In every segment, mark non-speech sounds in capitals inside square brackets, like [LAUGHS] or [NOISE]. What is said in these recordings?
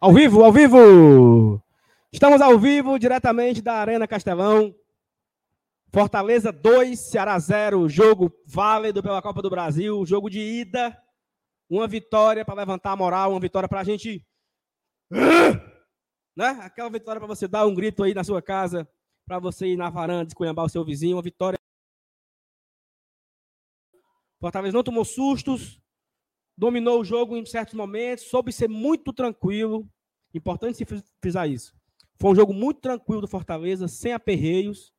Ao vivo, ao vivo! Estamos ao vivo, diretamente da Arena Castelão. Fortaleza 2, Ceará 0, jogo válido pela Copa do Brasil, jogo de ida. Uma vitória para levantar a moral, uma vitória para a gente. [GASPS] Né? Aquela vitória para você dar um grito aí na sua casa, para você ir na varanda, esculhambar o seu vizinho, uma vitória. Fortaleza não tomou sustos, dominou o jogo em certos momentos, soube ser muito tranquilo. Importante se frisar isso. Foi um jogo muito tranquilo do Fortaleza, sem aperreios.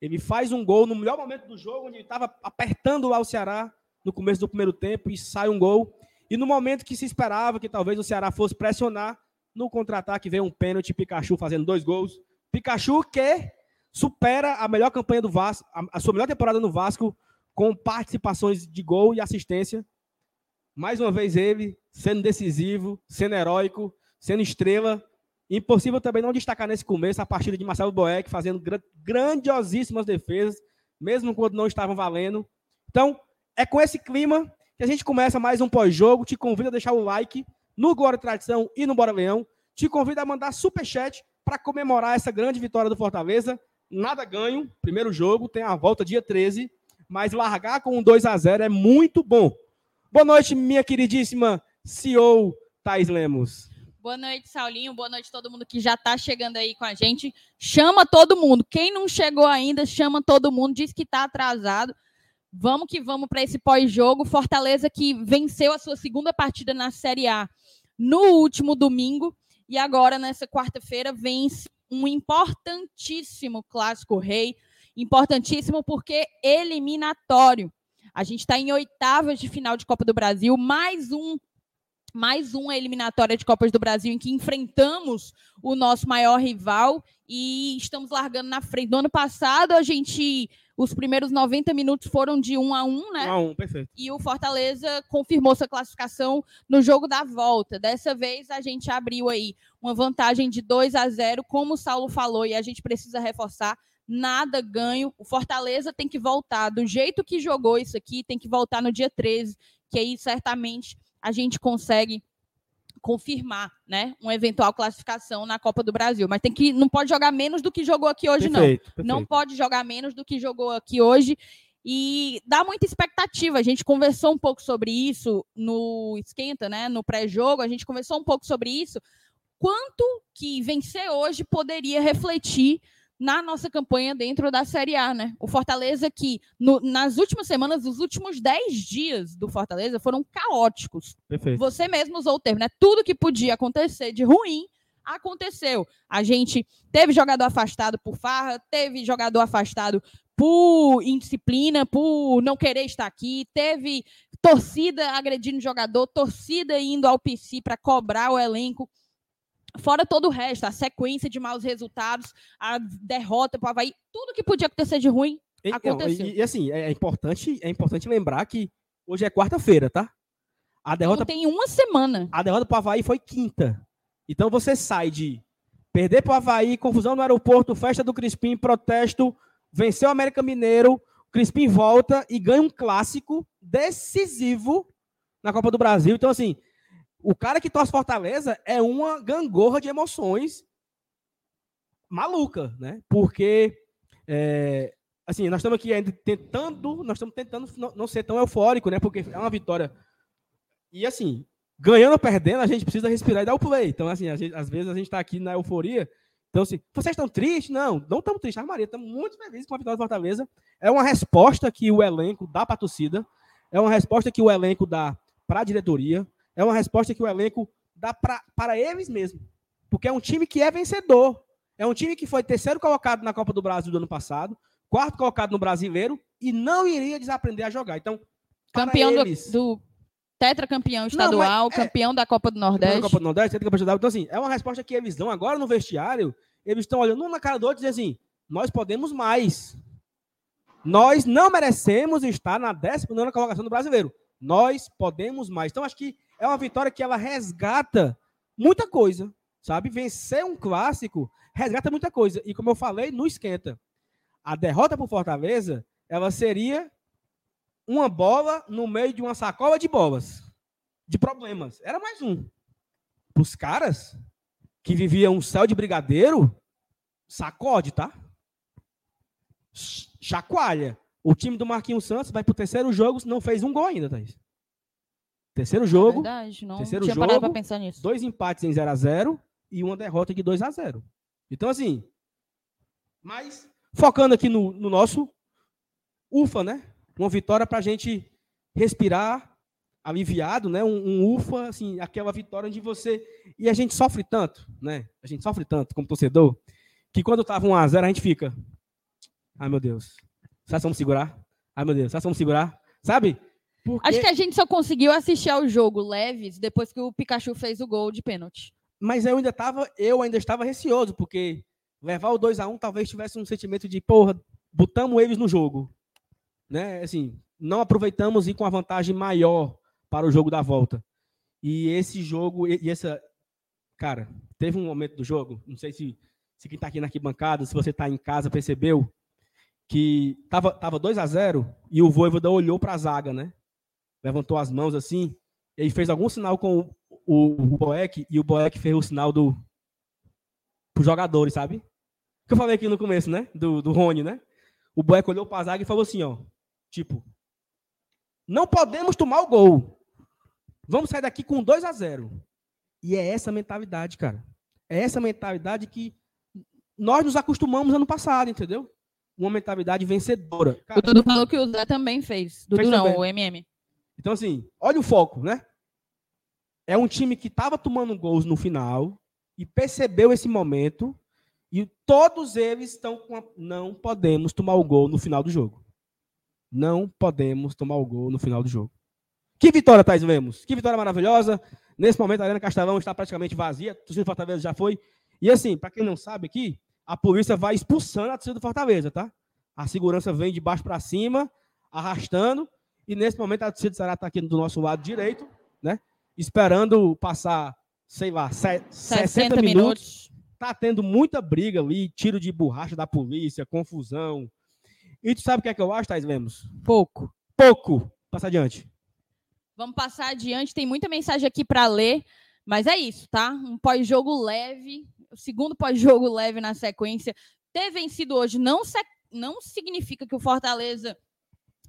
Ele faz um gol no melhor momento do jogo, onde ele estava apertando lá o Ceará no começo do primeiro tempo e sai um gol. E no momento que se esperava que talvez o Ceará fosse pressionar, no contra-ataque veio um pênalti, Pikachu fazendo dois gols. Pikachu que supera a melhor campanha do Vasco, a sua melhor temporada no Vasco, com participações de gol e assistência. Mais uma vez ele sendo decisivo, sendo heróico, sendo estrela. Impossível também não destacar nesse começo a partida de Marcelo Boeck fazendo grandiosíssimas defesas, mesmo quando não estavam valendo. Então, é com esse clima que a gente começa mais um pós-jogo. Te convido a deixar o like no Glória Tradição e no Bora Leão. Te convido a mandar super chat para comemorar essa grande vitória do Fortaleza. Nada ganho, primeiro jogo, tem a volta dia 13, mas largar com um 2 a 0 é muito bom. Boa noite, minha queridíssima CEO Thais Lemos. Boa noite, Saulinho. Boa noite todo mundo que já está chegando aí com a gente. Chama todo mundo. Quem não chegou ainda, chama todo mundo. Diz que está atrasado. Vamos que vamos para esse pós-jogo. Fortaleza que venceu a sua segunda partida na Série A no último domingo e agora nessa quarta-feira vence um importantíssimo clássico rei, importantíssimo porque eliminatório. A gente está em oitavas de final de Copa do Brasil, mais um mais uma eliminatória de Copas do Brasil em que enfrentamos o nosso maior rival e estamos largando na frente. No ano passado, a gente. Os primeiros 90 minutos foram de 1 a 1, né? 1 a 1, perfeito. E o Fortaleza confirmou sua classificação no jogo da volta. Dessa vez, a gente abriu aí uma vantagem de 2 a 0, como o Saulo falou, e a gente precisa reforçar nada ganho. O Fortaleza tem que voltar do jeito que jogou isso aqui, tem que voltar no dia 13, que aí certamente a gente consegue confirmar, né, uma eventual classificação na Copa do Brasil, mas tem que não pode jogar menos do que jogou aqui hoje perfeito, não. Perfeito. Não pode jogar menos do que jogou aqui hoje e dá muita expectativa. A gente conversou um pouco sobre isso no esquenta, né, no pré-jogo, a gente conversou um pouco sobre isso. Quanto que vencer hoje poderia refletir na nossa campanha dentro da Série A, né? O Fortaleza que no, nas últimas semanas, os últimos 10 dias do Fortaleza foram caóticos. Perfeito. Você mesmo usou o termo, né? Tudo que podia acontecer de ruim aconteceu. A gente teve jogador afastado por farra, teve jogador afastado por indisciplina, por não querer estar aqui, teve torcida agredindo jogador, torcida indo ao PC para cobrar o elenco. Fora todo o resto, a sequência de maus resultados, a derrota para o Havaí, tudo que podia acontecer de ruim aconteceu. E, e, assim, é importante, é importante lembrar que hoje é quarta-feira, tá? A derrota tem uma semana. A derrota para o Havaí foi quinta. Então você sai de perder para o Havaí, confusão no aeroporto, festa do Crispim, protesto, venceu o América Mineiro, o Crispim volta e ganha um clássico decisivo na Copa do Brasil. Então, assim, o cara que torce Fortaleza é uma gangorra de emoções maluca, né? Porque, é, assim, nós estamos aqui ainda tentando, nós estamos tentando não ser tão eufórico, né? Porque é uma vitória. E, assim, ganhando ou perdendo, a gente precisa respirar e dar o play. Então, assim, gente, às vezes a gente está aqui na euforia. Então, assim, vocês estão tristes? Não, não estamos tristes. Maria, estamos muito felizes com a vitória do Fortaleza. É uma resposta que o elenco dá para a torcida. É uma resposta que o elenco dá para a diretoria é uma resposta que o elenco dá pra, para eles mesmos. Porque é um time que é vencedor. É um time que foi terceiro colocado na Copa do Brasil do ano passado, quarto colocado no Brasileiro e não iria desaprender a jogar. Então, campeão eles... do, do tetracampeão estadual, não, é, campeão da Copa do Nordeste. Da Copa do Nordeste, tetracampeão estadual. Então, assim, é uma resposta que eles dão agora no vestiário. Eles estão olhando um na cara do outro e dizem assim: nós podemos mais. Nós não merecemos estar na 19 colocação do brasileiro. Nós podemos mais. Então, acho que é uma vitória que ela resgata muita coisa, sabe? Vencer um clássico resgata muita coisa. E como eu falei, no esquenta. A derrota por Fortaleza, ela seria uma bola no meio de uma sacola de bolas, de problemas. Era mais um. pros caras que viviam um céu de brigadeiro, sacode, tá? Ch- Chacoalha. O time do Marquinhos Santos vai pro terceiro jogo, não fez um gol ainda, Thaís. Terceiro jogo, Verdade, não terceiro tinha parado pra jogo, pensar nisso. dois empates em 0 a 0 e uma derrota de 2 a 0 Então, assim. Mas, focando aqui no, no nosso UFA, né? Uma vitória pra gente respirar aliviado, né? Um, um UFA, assim, aquela vitória onde você. E a gente sofre tanto, né? A gente sofre tanto como torcedor, que quando tava 1 a 0 a gente fica. Ai, meu Deus. Será que vamos segurar? Ai, meu Deus. Será que vamos segurar? Sabe? Porque... Acho que a gente só conseguiu assistir ao jogo leves depois que o Pikachu fez o gol de pênalti. Mas eu ainda estava, eu ainda estava receoso, porque levar o 2 a 1 talvez tivesse um sentimento de, porra, botamos eles no jogo. Né? Assim, não aproveitamos e com a vantagem maior para o jogo da volta. E esse jogo, e e essa. Cara, teve um momento do jogo, não sei se, se quem está aqui na arquibancada, se você está em casa, percebeu, que tava, tava 2 a 0 e o Voivoda olhou para a zaga, né? Levantou as mãos assim, e aí fez algum sinal com o, o, o Boeck, e o Boeck fez o sinal do os jogadores, sabe? Que eu falei aqui no começo, né? Do, do Rony, né? O Boeck olhou para a zaga e falou assim, ó, tipo, não podemos tomar o gol. Vamos sair daqui com 2 a 0. E é essa mentalidade, cara. É essa mentalidade que nós nos acostumamos ano passado, entendeu? Uma mentalidade vencedora. Cara, o Dudu falou que o Zé também fez. Dudu Fez não, também. o MM. Então, assim, olha o foco, né? É um time que estava tomando gols no final e percebeu esse momento e todos eles estão com a... não podemos tomar o gol no final do jogo. Não podemos tomar o gol no final do jogo. Que vitória, Thais Lemos. Que vitória maravilhosa. Nesse momento, a Arena Castelão está praticamente vazia. A torcida do Fortaleza já foi. E assim, para quem não sabe aqui, a polícia vai expulsando a torcida do Fortaleza, tá? A segurança vem de baixo para cima, arrastando. E nesse momento, a torcida do Ceará está aqui do nosso lado direito, né? Esperando passar, sei lá, se- 60, 60 minutos. minutos. Tá tendo muita briga ali, tiro de borracha da polícia, confusão. E tu sabe o que é que eu acho, Thais Lemos? Pouco. Pouco. Passa adiante. Vamos passar adiante. Tem muita mensagem aqui para ler, mas é isso, tá? Um pós-jogo leve, o segundo pós-jogo leve na sequência. Ter vencido hoje não, se- não significa que o Fortaleza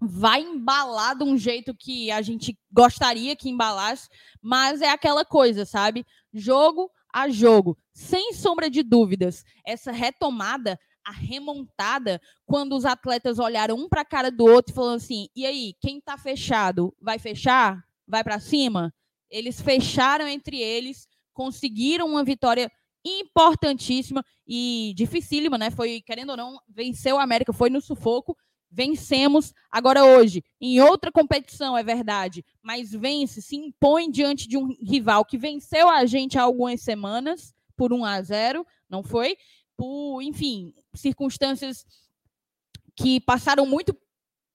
vai embalar de um jeito que a gente gostaria que embalasse, mas é aquela coisa, sabe? Jogo a jogo, sem sombra de dúvidas. Essa retomada, a remontada, quando os atletas olharam um para a cara do outro e falaram assim: e aí, quem tá fechado vai fechar? Vai para cima? Eles fecharam entre eles, conseguiram uma vitória importantíssima e dificílima, né? Foi, querendo ou não, venceu o América, foi no sufoco. Vencemos agora hoje, em outra competição, é verdade, mas vence, se impõe diante de um rival que venceu a gente há algumas semanas por 1 a 0, não foi? Por, enfim, circunstâncias que passaram muito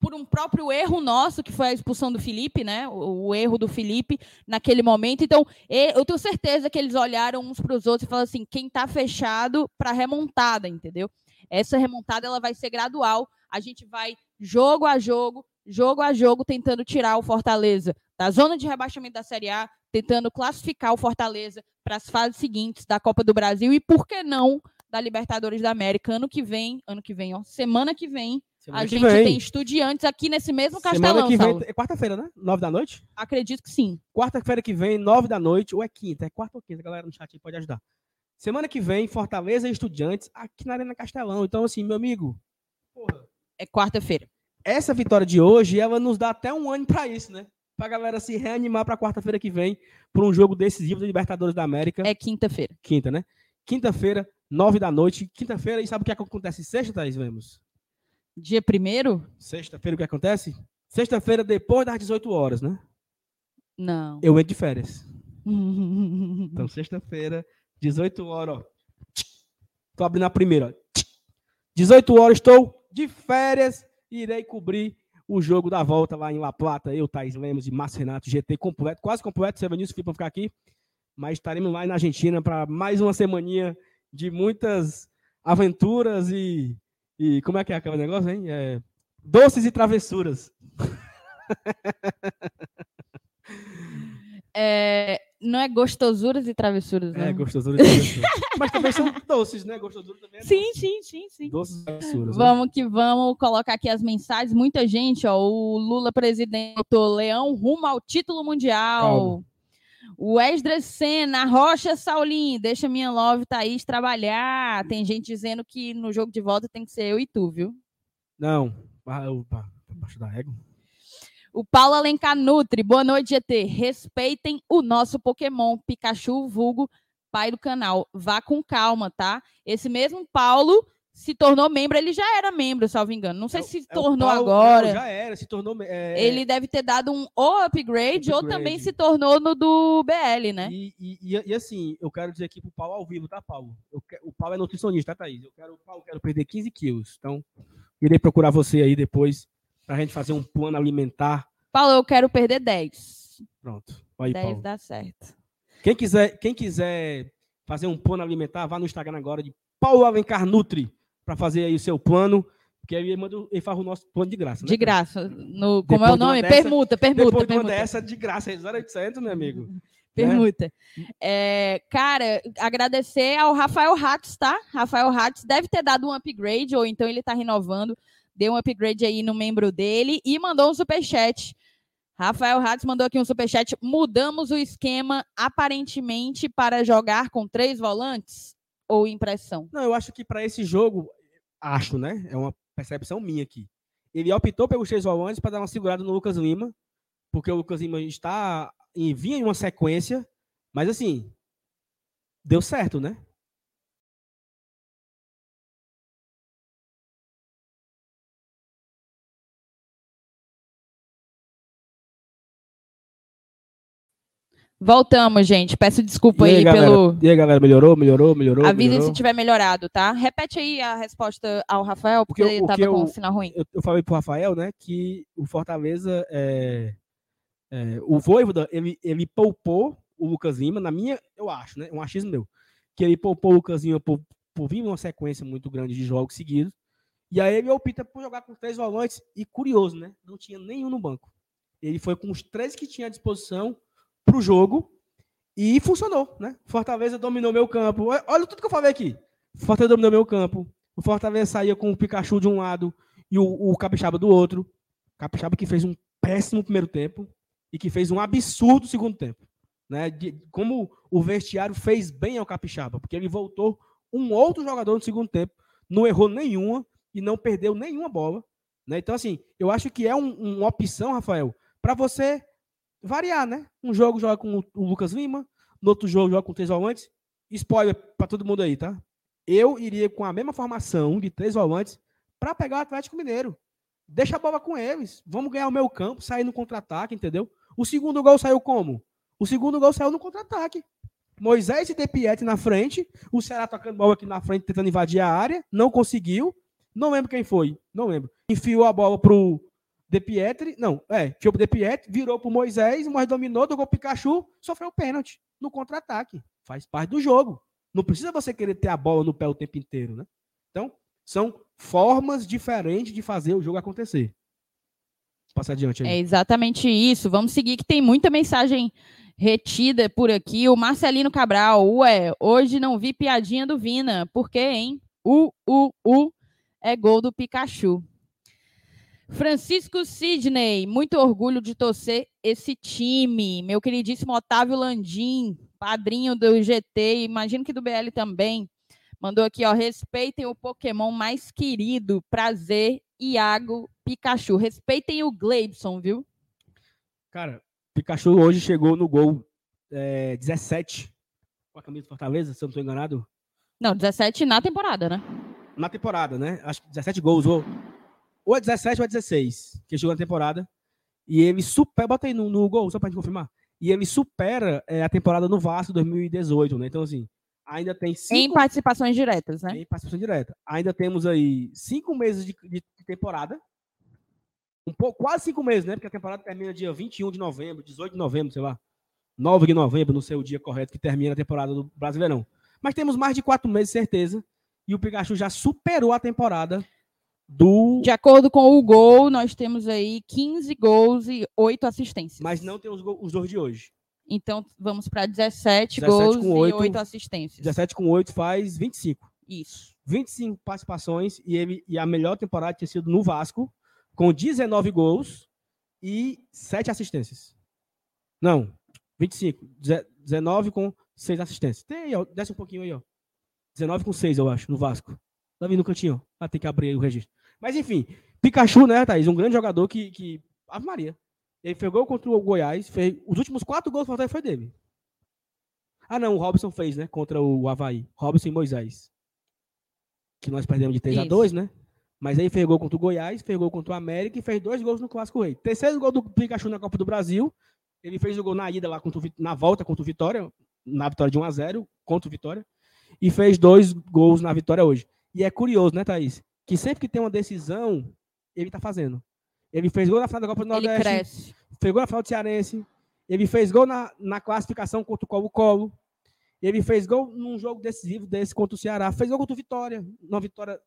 por um próprio erro nosso, que foi a expulsão do Felipe, né? O, o erro do Felipe naquele momento. Então, eu tenho certeza que eles olharam uns para os outros e falaram assim: quem está fechado para remontada, entendeu? Essa remontada ela vai ser gradual. A gente vai jogo a jogo, jogo a jogo, tentando tirar o Fortaleza da zona de rebaixamento da Série A, tentando classificar o Fortaleza para as fases seguintes da Copa do Brasil e, por que não, da Libertadores da América. Ano que vem, ano que vem, ó, semana que vem, Semana a que gente vem. tem estudiantes aqui nesse mesmo Semana castelão, que vem. É quarta-feira, né? Nove da noite? Acredito que sim. Quarta-feira que vem, nove da noite, ou é quinta? É quarta ou quinta? A galera no chat aí pode ajudar. Semana que vem, Fortaleza e Estudiantes aqui na Arena Castelão. Então, assim, meu amigo, porra, É quarta-feira. essa vitória de hoje, ela nos dá até um ano para isso, né? Pra galera se reanimar para quarta-feira que vem, por um jogo decisivo da Libertadores da América. É quinta-feira. Quinta, né? Quinta-feira, nove da noite. Quinta-feira, e sabe o que acontece sexta, Thaís Vemos? Dia primeiro? Sexta-feira, o que acontece? Sexta-feira, depois das 18 horas, né? Não. Eu entro de férias. [LAUGHS] Então, sexta-feira, 18 horas, ó. Tô abrindo a primeira, ó. 18 horas, estou de férias e irei cobrir o jogo da volta lá em La Plata. Eu, Thaís Lemos e Márcio Renato, GT completo, quase completo. E Filipe vão ficar aqui. Mas estaremos lá na Argentina para mais uma semaninha de muitas aventuras e, e. Como é que é aquele negócio, hein? É, doces e travessuras. [LAUGHS] É, Não é gostosuras e travessuras, né? É, gostosura e travessura. [LAUGHS] Mas também são doces, né? Gostosura também é Sim, sim, sim, sim. doce. Doces e travessuras. né? Vamos que vamos colocar aqui as mensagens. Muita gente, ó. O Lula presidente, botou Leão rumo ao título mundial. Calma. O Esdras Senna, Rocha Saulim, deixa minha love Thaís trabalhar. Tem gente dizendo que no jogo de volta tem que ser eu e tu, viu? Não. Ah, Opa, abaixo da régua. O Paulo Alencar Nutri, boa noite, GT. Respeitem o nosso Pokémon Pikachu, vulgo pai do canal. Vá com calma, tá? Esse mesmo Paulo se tornou membro, ele já era membro, salvo engano. Não sei É se se é tornou Paulo- agora. Não, já era, se tornou. é, Ele deve ter dado um ou upgrade, ou também Upgrade. se tornou no do BL, né? E, e, e- assim, eu quero dizer aqui pro Paulo ao vivo, tá, Paulo? O Paulo é nutricionista, tá, Thaís? Eu quero, Paulo, eu quero perder 15 quilos. Então, irei procurar você aí depois pra gente fazer um plano alimentar. Paulo, eu quero perder 10. Pronto. Aí, 10 Paulo. dá certo. Quem quiser, quem quiser fazer um plano alimentar, vá no Instagram agora de Paulo Alencar Nutri para fazer aí o seu plano, porque aí ele, manda, ele faz o nosso plano de graça. né, De graça. No, como Depois é o de nome? dessa- permuta, permuta, Depois de uma permuta. dessa, de graça, é 0800, meu amigo. [LAUGHS] Permuta. É, cara, agradecer ao Rafael Hatz, tá? Rafael Hatz deve ter dado um upgrade, ou então ele tá renovando. Deu um upgrade aí no membro dele e mandou um superchat. Rafael Hatz mandou aqui um superchat. Mudamos o esquema aparentemente para jogar com três volantes ou impressão? Não, eu acho que para esse jogo, acho, né? É uma percepção minha aqui. Ele optou pelos três volantes para dar uma segurada no Lucas Lima, porque o Lucas Lima está em vinha em uma sequência, mas assim, deu certo, né? Voltamos, gente. Peço desculpa aí, galera? pelo. E aí, galera, melhorou, melhorou, melhorou? Melhorou? se tiver melhorado, tá? Repete aí a resposta ao Rafael, porque, Porque ele tava que com eu- um sinal ruim. eu, eu falei pro Rafael, né, que o Fortaleza, é, é, o Voivoda, ele, ele poupou o Lucas Lima, na minha, eu acho, né, um achismo meu, que ele poupou o Lucas Lima por, por vir uma sequência muito grande de jogos seguidos, e aí ele opta por jogar com três volantes, e curioso, né, não tinha nenhum no banco. Ele foi com os três que tinha à disposição pro jogo, e funcionou, né? Fortaleza dominou meu campo. Olha- Olha tudo que eu falei aqui. Fortaleza dominou meu campo. O Fortaleza saía com o Pikachu de um lado e o, o Capixaba do outro. Capixaba que fez um péssimo primeiro tempo e que fez um absurdo segundo tempo. Né? De- como o vestiário fez bem ao Capixaba, porque ele voltou um outro jogador no segundo tempo, não errou nenhuma e não perdeu nenhuma bola. Né? Então, assim, eu acho que é um- uma opção, Rafael, para você variar, né? Um jogo joga com o- Lucas Lima, no outro jogo joga com três volantes. Spoiler para todo mundo aí, tá? Eu iria com a mesma formação de três volantes para pegar o Atlético Mineiro. Deixa a bola com eles. Vamos ganhar o meu campo, sair no contra-ataque, entendeu? O segundo gol saiu como? O segundo gol saiu no contra-ataque. Moisés e De Pietri na frente, o Ceará tocando bola aqui na frente, tentando invadir a área, não conseguiu. Não lembro quem foi, não lembro. Enfiou a bola pro De Pietri, não, é, pro De Pietri, virou pro Moisés, o Moisés dominou, tocou o Pikachu, sofreu pênalti no contra-ataque. Faz parte do jogo. Não precisa você querer ter a bola no pé o tempo inteiro, né? Então, são formas diferentes de fazer o jogo acontecer. Passa adiante aí. É exatamente isso. Vamos seguir que tem muita mensagem retida por aqui. O Marcelino Cabral, ué, hoje não vi piadinha do Vina. Por quê, hein? U, U, U é gol do Pikachu. Francisco Sidney, muito orgulho de torcer esse time. Meu queridíssimo Otávio Landim, padrinho do GT, imagino que do BL também. Mandou aqui, ó, respeitem o Pokémon mais querido. Prazer, Iago Pikachu. Respeitem o Gleibson, viu? Cara, Pikachu hoje chegou no gol é, 17 com a camisa do Fortaleza, se eu não estou enganado. Não, 17 na temporada, né? Na temporada, né? Acho que 17 gols. Ou, ou é 17 ou é 16 que chegou na temporada. E ele supera. Bota aí no, no gol, só pra gente confirmar. E ele supera é, a temporada no Vasco 2018, né? Então, assim, ainda tem Em cinco participações diretas, né? em participação direta. Ainda temos aí cinco meses de, de temporada. Um pouco, quase cinco meses, né? Porque a temporada termina dia 21 de novembro, 18 de novembro, sei lá. 9 de novembro, não sei o dia correto que termina a temporada do Brasileirão. Mas temos mais de quatro meses, certeza. E o Pikachu já superou a temporada do. De acordo com o gol, nós temos aí 15 gols e 8 assistências. Mas não tem os, go- os dois de hoje. Então vamos para 17, 17 gols com oito. e 8 assistências. 17 com 8 faz 25. Isso. 25 participações e, ele, e a melhor temporada tinha sido no Vasco, com 19 gols e 7 assistências. Não, 25. Deze- 19 com 6 assistências. Tem aí, ó, desce um pouquinho aí, ó. 19 com 6, eu acho, no Vasco. Tá vindo no cantinho, ó. Ah, tem que abrir aí o registro. Mas enfim, Pikachu, né, Thaís? Um grande jogador que. que Ave Maria. Ele fez gol contra o Goiás. Fez, os últimos quatro gols do Fortaleza foi dele. Ah, não, o Robson fez, né? Contra o Havaí. Robson e Moisés. Que nós perdemos de 3 a Isso. 2 né? Mas aí fez gol contra o Goiás, fez gol contra o América e fez dois gols no Clássico Rei. Terceiro gol do Pikachu na Copa do Brasil. Ele fez o gol na ida lá contra o, na volta contra o Vitória, na vitória de 1 a 0 contra o Vitória. E fez dois gols na vitória hoje. E é curioso, né, Thaís? Que sempre que tem uma decisão, ele tá fazendo. Ele fez gol na final da Copa do Ele Nordeste cresce. fez gol na final do Cearense, ele fez gol na, na classificação contra o Colo-Colo, ele fez gol num jogo decisivo desse contra o Ceará, fez gol contra o Vitória, na vitória,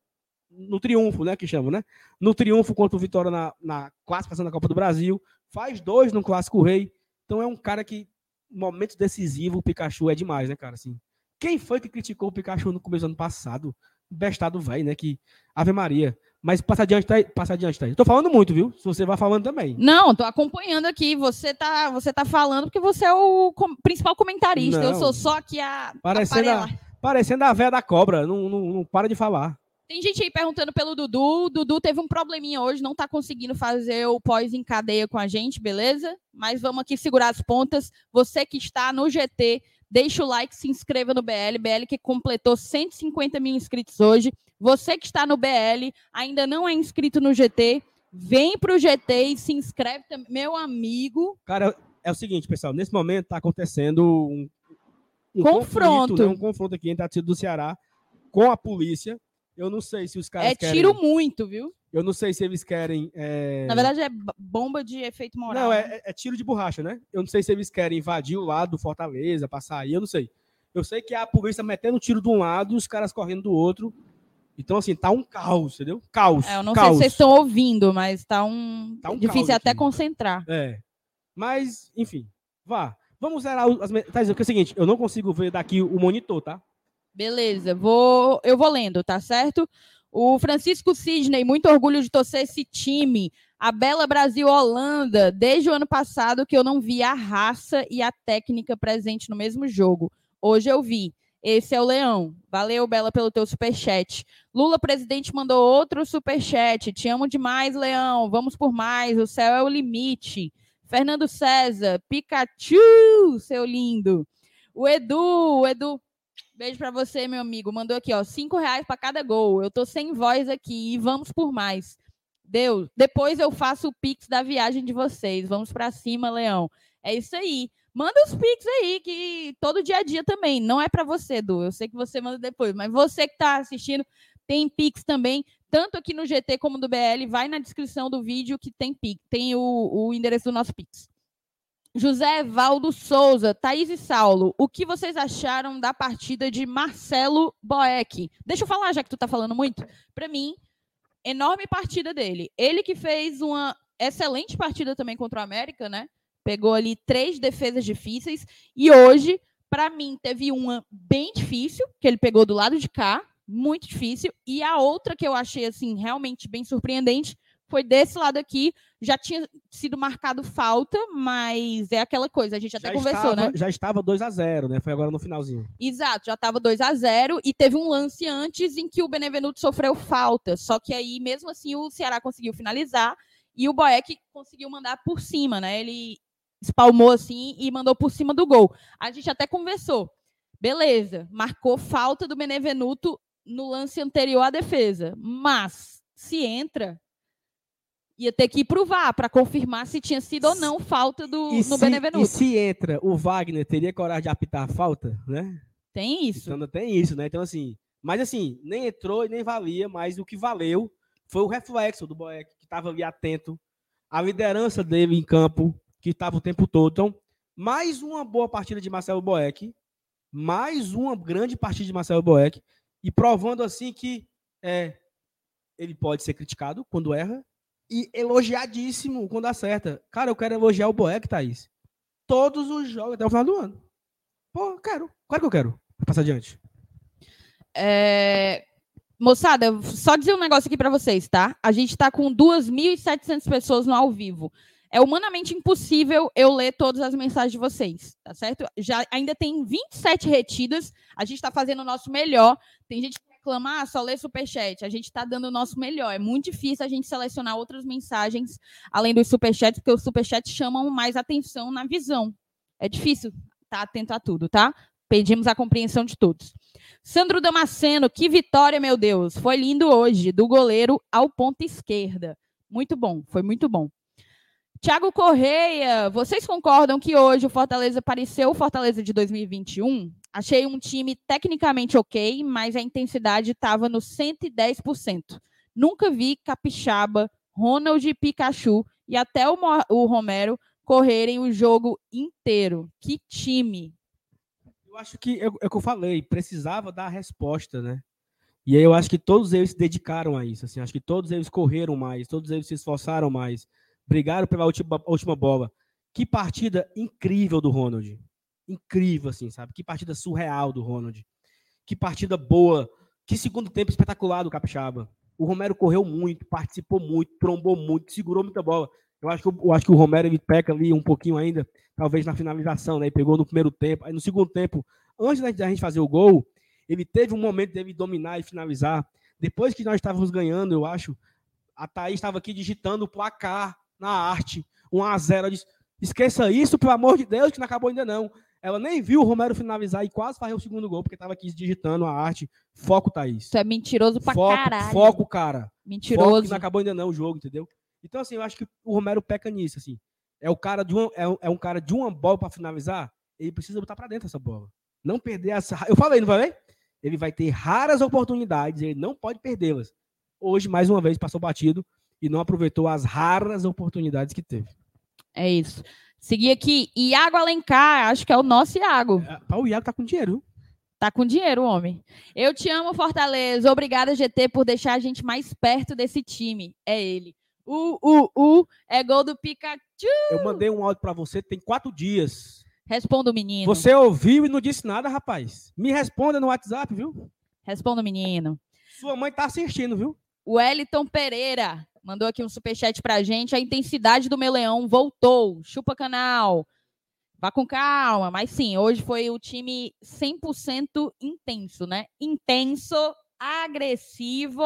no triunfo, né, que chamam, né? No triunfo contra o Vitória na, na classificação da Copa do Brasil, faz dois no Clássico Rei, então é um cara que, momentos decisivos, o Pikachu é demais, né, cara, assim. Quem foi que criticou o Pikachu no começo do ano passado? Bestado velho, né, que Ave Maria. Mas passa adiante, tá, passa adiante, tá? Eu tô falando muito, viu? Se você vai falando também. Não, tô acompanhando aqui. Você tá, você tá falando porque você é o com- principal comentarista. Eu Não. sou só aqui a Parecendo a, parecendo a véia da cobra, não, não, não para de falar. Tem gente aí perguntando pelo Dudu. O Dudu teve um probleminha hoje, não tá conseguindo fazer o pós em cadeia com a gente, beleza? Mas vamos aqui segurar as pontas. Você que está no GT, deixa o like, se inscreva no BL. BL que completou 150 mil inscritos hoje. Você que está no BL, ainda não é inscrito no GT, vem pro GT e se inscreve também. Meu amigo, Cara, é o seguinte, pessoal, nesse momento tá acontecendo um, um Confronto. conflito, né, um confronto aqui entre a torcida do Ceará com a polícia. Eu não sei se os caras é querem. tiro muito, viu? Eu não sei se eles querem. é, Na verdade, é bomba de efeito moral. Não, né? é, é- é tiro de borracha, né? Eu não sei se eles querem invadir o lado do Fortaleza, passar aí, eu não sei. Eu sei que é a polícia metendo tiro de um lado e os caras correndo do outro. Então, assim, tá um caos, entendeu? Caos. É, eu não sei caos. se vocês estão ouvindo, mas tá um, Tá um difícil até aqui. concentrar. É. Mas, enfim, vá. Vamos zerar as. Tá é o seguinte, eu não consigo ver daqui o monitor, tá? Beleza, vou, eu vou lendo, tá certo? O Francisco Sidney, muito orgulho de torcer esse time. A Bela Brasil Holanda, desde o ano passado que eu não vi a raça e a técnica presente no mesmo jogo. Hoje eu vi. Esse é o Leão. Valeu, Bela, pelo teu superchat. Lula, presidente, mandou outro superchat. Te amo demais, Leão. Vamos por mais. O céu é o limite. Fernando César, Pikachu, seu lindo. O Edu, o Edu, beijo pra você, meu amigo. Mandou aqui, ó, cinco reais para cada gol. Eu tô sem voz aqui e vamos por mais. Deus, depois eu faço o pix da viagem de vocês. Vamos pra cima, Leão. É isso aí. Manda os pix aí, que todo dia a dia também. Não é pra você, Edu. Eu sei que você manda depois, mas você que tá assistindo, tem pix também, tanto aqui no GT como no BL. Vai na descrição do vídeo que tem tem o, o endereço do nosso pix. José Valdo Souza, Thaís e Saulo, o que vocês acharam da partida de Marcelo Boeck? Deixa eu falar, já que tu tá falando muito. Para mim, enorme partida dele. Ele que fez uma excelente partida também contra o América, né? Pegou ali três defesas difíceis e hoje, para mim, teve uma bem difícil, que ele pegou do lado de cá, muito difícil, e a outra que eu achei assim realmente bem surpreendente foi desse lado aqui. Já tinha sido marcado falta, mas é aquela coisa, a gente até já conversou, estava, né? Já estava 2 a 0 né? Foi agora no finalzinho. Exato, já estava 2 a 0 e teve um lance antes em que o Benevenuto sofreu falta. Só que aí, mesmo assim, o Ceará conseguiu finalizar e o Boeck conseguiu mandar por cima, né? Ele espalmou assim e mandou por cima do gol. A gente até conversou. Beleza, marcou falta do Benevenuto no lance anterior à defesa. Mas, se entra, ia ter que ir pro VAR para confirmar se tinha sido ou não falta do, E no se, Benevenuto. e se entra, o Wagner teria coragem de apitar a falta, né? Tem isso. Então tem isso, né? Então, assim, mas assim, nem entrou e nem valia, mas o que valeu foi o reflexo do Boeck, que estava ali atento, a liderança dele em campo, que estava o tempo todo. Então, mais uma boa partida de Marcelo Boeck, mais uma grande partida de Marcelo Boeck, e provando assim que é, ele pode ser criticado quando erra e elogiadíssimo quando acerta. Cara, eu quero elogiar o Boeck, Thaís. todos os jogos até o final do ano. Pô, quero. Claro que eu quero. Passar adiante. É, Moçada, só dizer um negócio aqui para vocês, tá? A gente está com 2.700 pessoas no ao vivo. É humanamente impossível eu ler todas as mensagens de vocês, tá certo? Já ainda tem 27 retidas. A gente está fazendo o nosso melhor. Tem gente reclama, ah, só lê superchat. A gente está dando o nosso melhor. É muito difícil a gente selecionar outras mensagens além dos superchats, porque os superchats chamam mais atenção na visão. É difícil estar tá atento a tudo, tá? Pedimos a compreensão de todos. Sandro Damasceno, que vitória, meu Deus. Foi lindo hoje, do goleiro ao ponta esquerda. Muito bom, foi muito bom. Tiago Correia, vocês concordam que hoje o Fortaleza pareceu o Fortaleza de 2021? Achei um time tecnicamente ok, mas a intensidade estava no 110%. Nunca vi Capixaba, Ronald e Pikachu e até o, o Romero correrem o jogo inteiro. Que time! acho que é, é o que eu falei, precisava dar a resposta, né? E aí eu acho que todos eles se dedicaram a isso, assim, acho que todos eles correram mais, todos eles se esforçaram mais, brigaram pela última, última bola. Que partida incrível do Ronald. Incrível, assim, sabe? Que partida surreal do Ronald. Que partida boa. Que segundo tempo espetacular do Capixaba. O Romero correu muito, participou muito, trombou muito, segurou muita bola. Eu acho que, eu acho que o Romero ele peca ali um pouquinho ainda, talvez na finalização, né? Ele pegou no primeiro tempo, aí no segundo tempo, antes da gente fazer o gol, ele teve um momento de dominar e finalizar. Depois que nós estávamos ganhando, eu acho, a Thaís estava aqui digitando o placar na arte, 1 a 0 Ela disse, esqueça isso, pelo amor de Deus, que não acabou ainda não. Ela nem viu o Romero finalizar e quase fazer o segundo gol, porque estava aqui digitando a arte. Foco, Thaís. Isso é mentiroso pra foco, caralho. Foco, cara. Mentiroso. Foco que não acabou ainda não o jogo, entendeu? Então, assim, eu acho que o Romero peca nisso, assim. É, o cara de uma, é, é um cara de uma bola para finalizar, ele precisa botar para dentro essa bola. Não perder essa. Eu falei, não falei? Ele vai ter raras oportunidades, ele não pode perdê-las. Hoje, mais uma vez, passou batido e não aproveitou as raras oportunidades que teve. É isso. Seguir aqui, Iago Alencar, acho que é o nosso Iago. É, o Iago tá com dinheiro. Tá com dinheiro, homem. Eu te amo, Fortaleza. Obrigada, GT, por deixar a gente mais perto desse time. É ele. Uh, uh, uh, é gol do Pikachu. Eu mandei um áudio para você, tem quatro dias. Responda o menino. Você ouviu e não disse nada, rapaz. Me responda no WhatsApp, viu? Responda o menino. Sua mãe tá assistindo, viu? O Wellington Pereira mandou aqui um superchat pra gente. A intensidade do meu leão voltou. Chupa canal. Vá com calma. Mas sim, hoje foi o time 100% intenso, né? Intenso, agressivo.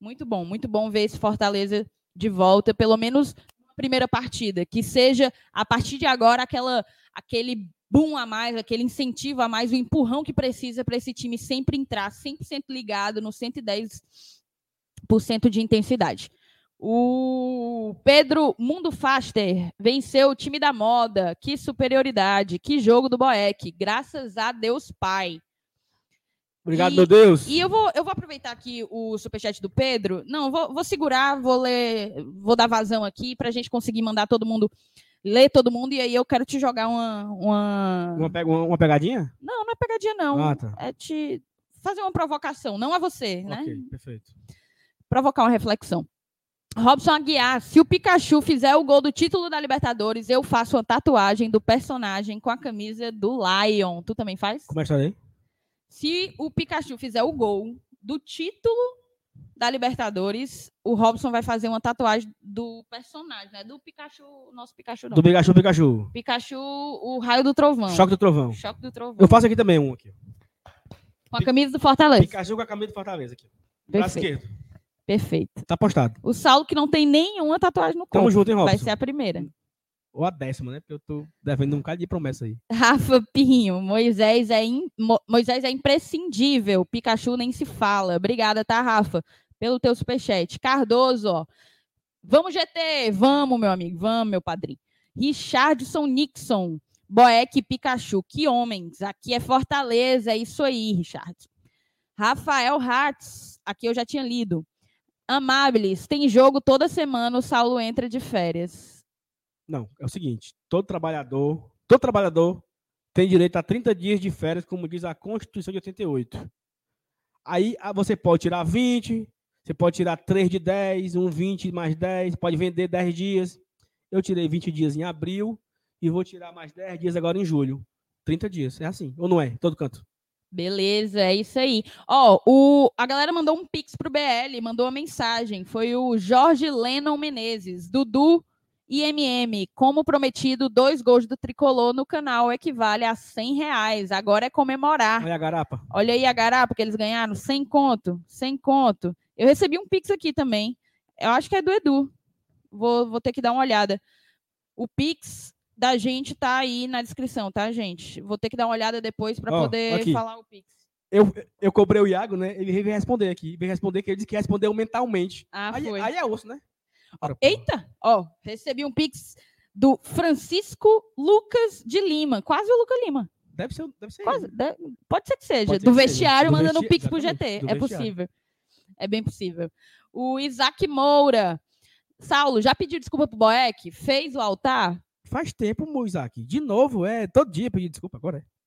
Muito bom, muito bom ver esse Fortaleza de volta, pelo menos na primeira partida, que seja a partir de agora aquela aquele boom a mais, aquele incentivo a mais, o empurrão que precisa para esse time sempre entrar 100% ligado no 110% de intensidade. O Pedro Mundo Faster venceu o time da moda. Que superioridade, que jogo do Boeck. Graças a Deus Pai. Obrigado, e, meu Deus. E eu vou, eu vou aproveitar aqui o superchat do Pedro. Não, vou, vou segurar, vou ler, vou dar vazão aqui para a gente conseguir mandar todo mundo, ler todo mundo, e aí eu quero te jogar uma. Uma, uma, pe uma pegadinha? Não, não é pegadinha, não. Ah, tá. É te fazer uma provocação, não a você, né? Ok, perfeito. Provocar uma reflexão. Robson Aguiar, se o Pikachu fizer o gol do título da Libertadores, eu faço uma tatuagem do personagem com a camisa do Lion. Tu também faz? Começa aí. Se o Pikachu fizer o gol do título da Libertadores, o Robson vai fazer uma tatuagem do personagem, né? Do Pikachu, nosso Pikachu não. Do Pikachu, Pikachu. Pikachu, o raio do trovão. Choque do trovão. Choque do trovão. Eu faço aqui também um aqui. Com a camisa do Fortaleza. Pikachu com a camisa do Fortaleza aqui. Braço esquerdo. Perfeito. Tá postado. O Saulo que não tem nenhuma tatuagem no corpo. Tamo junto, hein, Robson? Vai ser a primeira. Ou a décima, né? Porque eu tô devendo um bocado de promessa aí. [LAUGHS] Rafa Pinho, Moisés é, in... Moisés é imprescindível. Pikachu nem se fala. Obrigada, tá, Rafa? Pelo teu superchat. Cardoso, ó. Vamos, GT! Vamos, meu amigo. Vamos, meu padrinho. Richardson Nixon. Boeck Pikachu. Que homens. Aqui é Fortaleza. É isso aí, Richardson. Rafael Hartz. Aqui eu já tinha lido. Amables. Tem jogo toda semana. O Saulo entra de férias. Não, é o seguinte: todo trabalhador, todo trabalhador tem direito a 30 dias de férias, como diz a Constituição de 88. Aí ah, você pode tirar 20, você pode tirar 3 de 10, um 20 mais 10, pode vender 10 dias. Eu tirei 20 dias em abril e vou tirar mais 10 dias agora em julho. 30 dias. É assim. Ou não é? Todo canto. Beleza, é isso aí. Ó, o, a galera mandou um pix pro BL, mandou uma mensagem. Foi o Jorge Lennon Menezes. Dudu IMM, como prometido, dois gols do Tricolor no canal equivale a 100 reais. Agora é comemorar. Olha a garapa. Olha aí a garapa que eles ganharam, 100 conto, 100 conto. Eu recebi um pix aqui também. Eu acho que é do Edu. Vou, vou ter que dar uma olhada. O pix da gente tá aí na descrição, tá, gente? Vou ter que dar uma olhada depois para Ó, poder aqui. falar o pix. Eu, eu cobrei o Iago, né? Ele veio responder aqui. Veio responder que ele disse que respondeu mentalmente. Ah, aí, foi. aí é osso, né? Ora. Eita! Ó, recebi um pix do Francisco Lucas de Lima. Quase o Lucas Lima. Deve ser, deve ser Quase, ele. de- pode ser que seja. Pode do que seja. vestiário Do mandando um vesti- pix pro GT. do É vestiário. possível. É bem possível. O Isaac Moura. Saulo, já pediu desculpa pro Boeck? Fez o altar? Faz tempo, Moisaki. De novo, é todo dia pedir desculpa agora. é.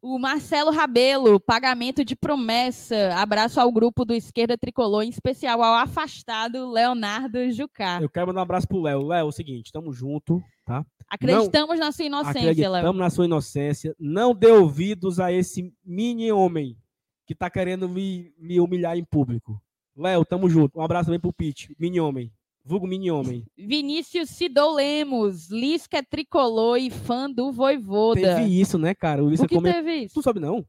O Marcelo Rabelo, pagamento de promessa. Abraço ao grupo do Esquerda Tricolor, em especial ao afastado Leonardo Jucá. Eu quero mandar um abraço pro Léo. Léo, é o seguinte, tamo junto, tá? Acreditamos na sua inocência, Léo. Acreditamos na sua inocência. Não dê ouvidos a esse mini homem que tá querendo me, me humilhar em público. Léo, tamo junto. Um abraço também pro Pete, mini homem. Vulgo mini homem. Vinícius Sidou Lemos, Lisca é tricolor e fã do Voivoda. Teve isso, né, cara? O Ulisses o que comentou. teve isso? Tu sabe não?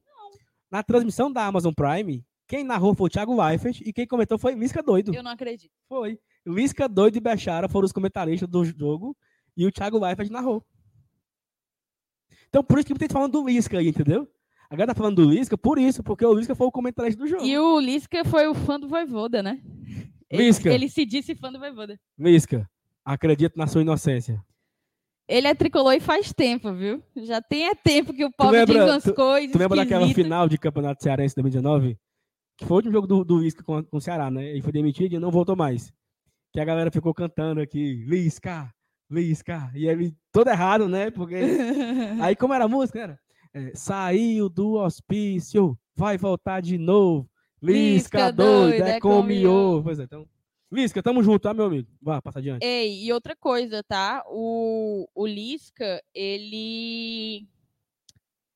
Na transmissão da Amazon Prime, quem narrou foi o Thiago Leifert e quem comentou foi Lisca Doido. Eu não acredito. Foi. Lisca Doido e Bechara foram os comentaristas do jogo e o Thiago Leifert narrou. Então, por isso que gente falando do Lisca aí, entendeu? A galera tá falando do Lisca por isso, porque o Lisca foi o comentarista do jogo. E o Lisca foi o fã do Voivoda, né? Ele- Lisca. Ele, se disse fã do Voivoda. Lisca, acredito na sua inocência. Ele é tricolor e faz tempo, viu? Já tem é tempo que o pobre lembra- diz umas coisas Tu lembra daquela esquisitas. final de Campeonato Cearense 2019? Que foi o último jogo do, do Lisca com, com o Ceará, né? Ele foi demitido e não voltou mais. Que a galera ficou cantando aqui, Lisca, Lisca. E ele todo errado, né? Porque [LAUGHS] Aí, como era a música? Era é, saiu do hospício, vai voltar de novo. Lisca, doido, é é com com miô. miô. Pois é, então. Lisca, tamo junto, tá, meu amigo? Vá, passa adiante. Ei, e outra coisa, tá? O, o Lisca, ele.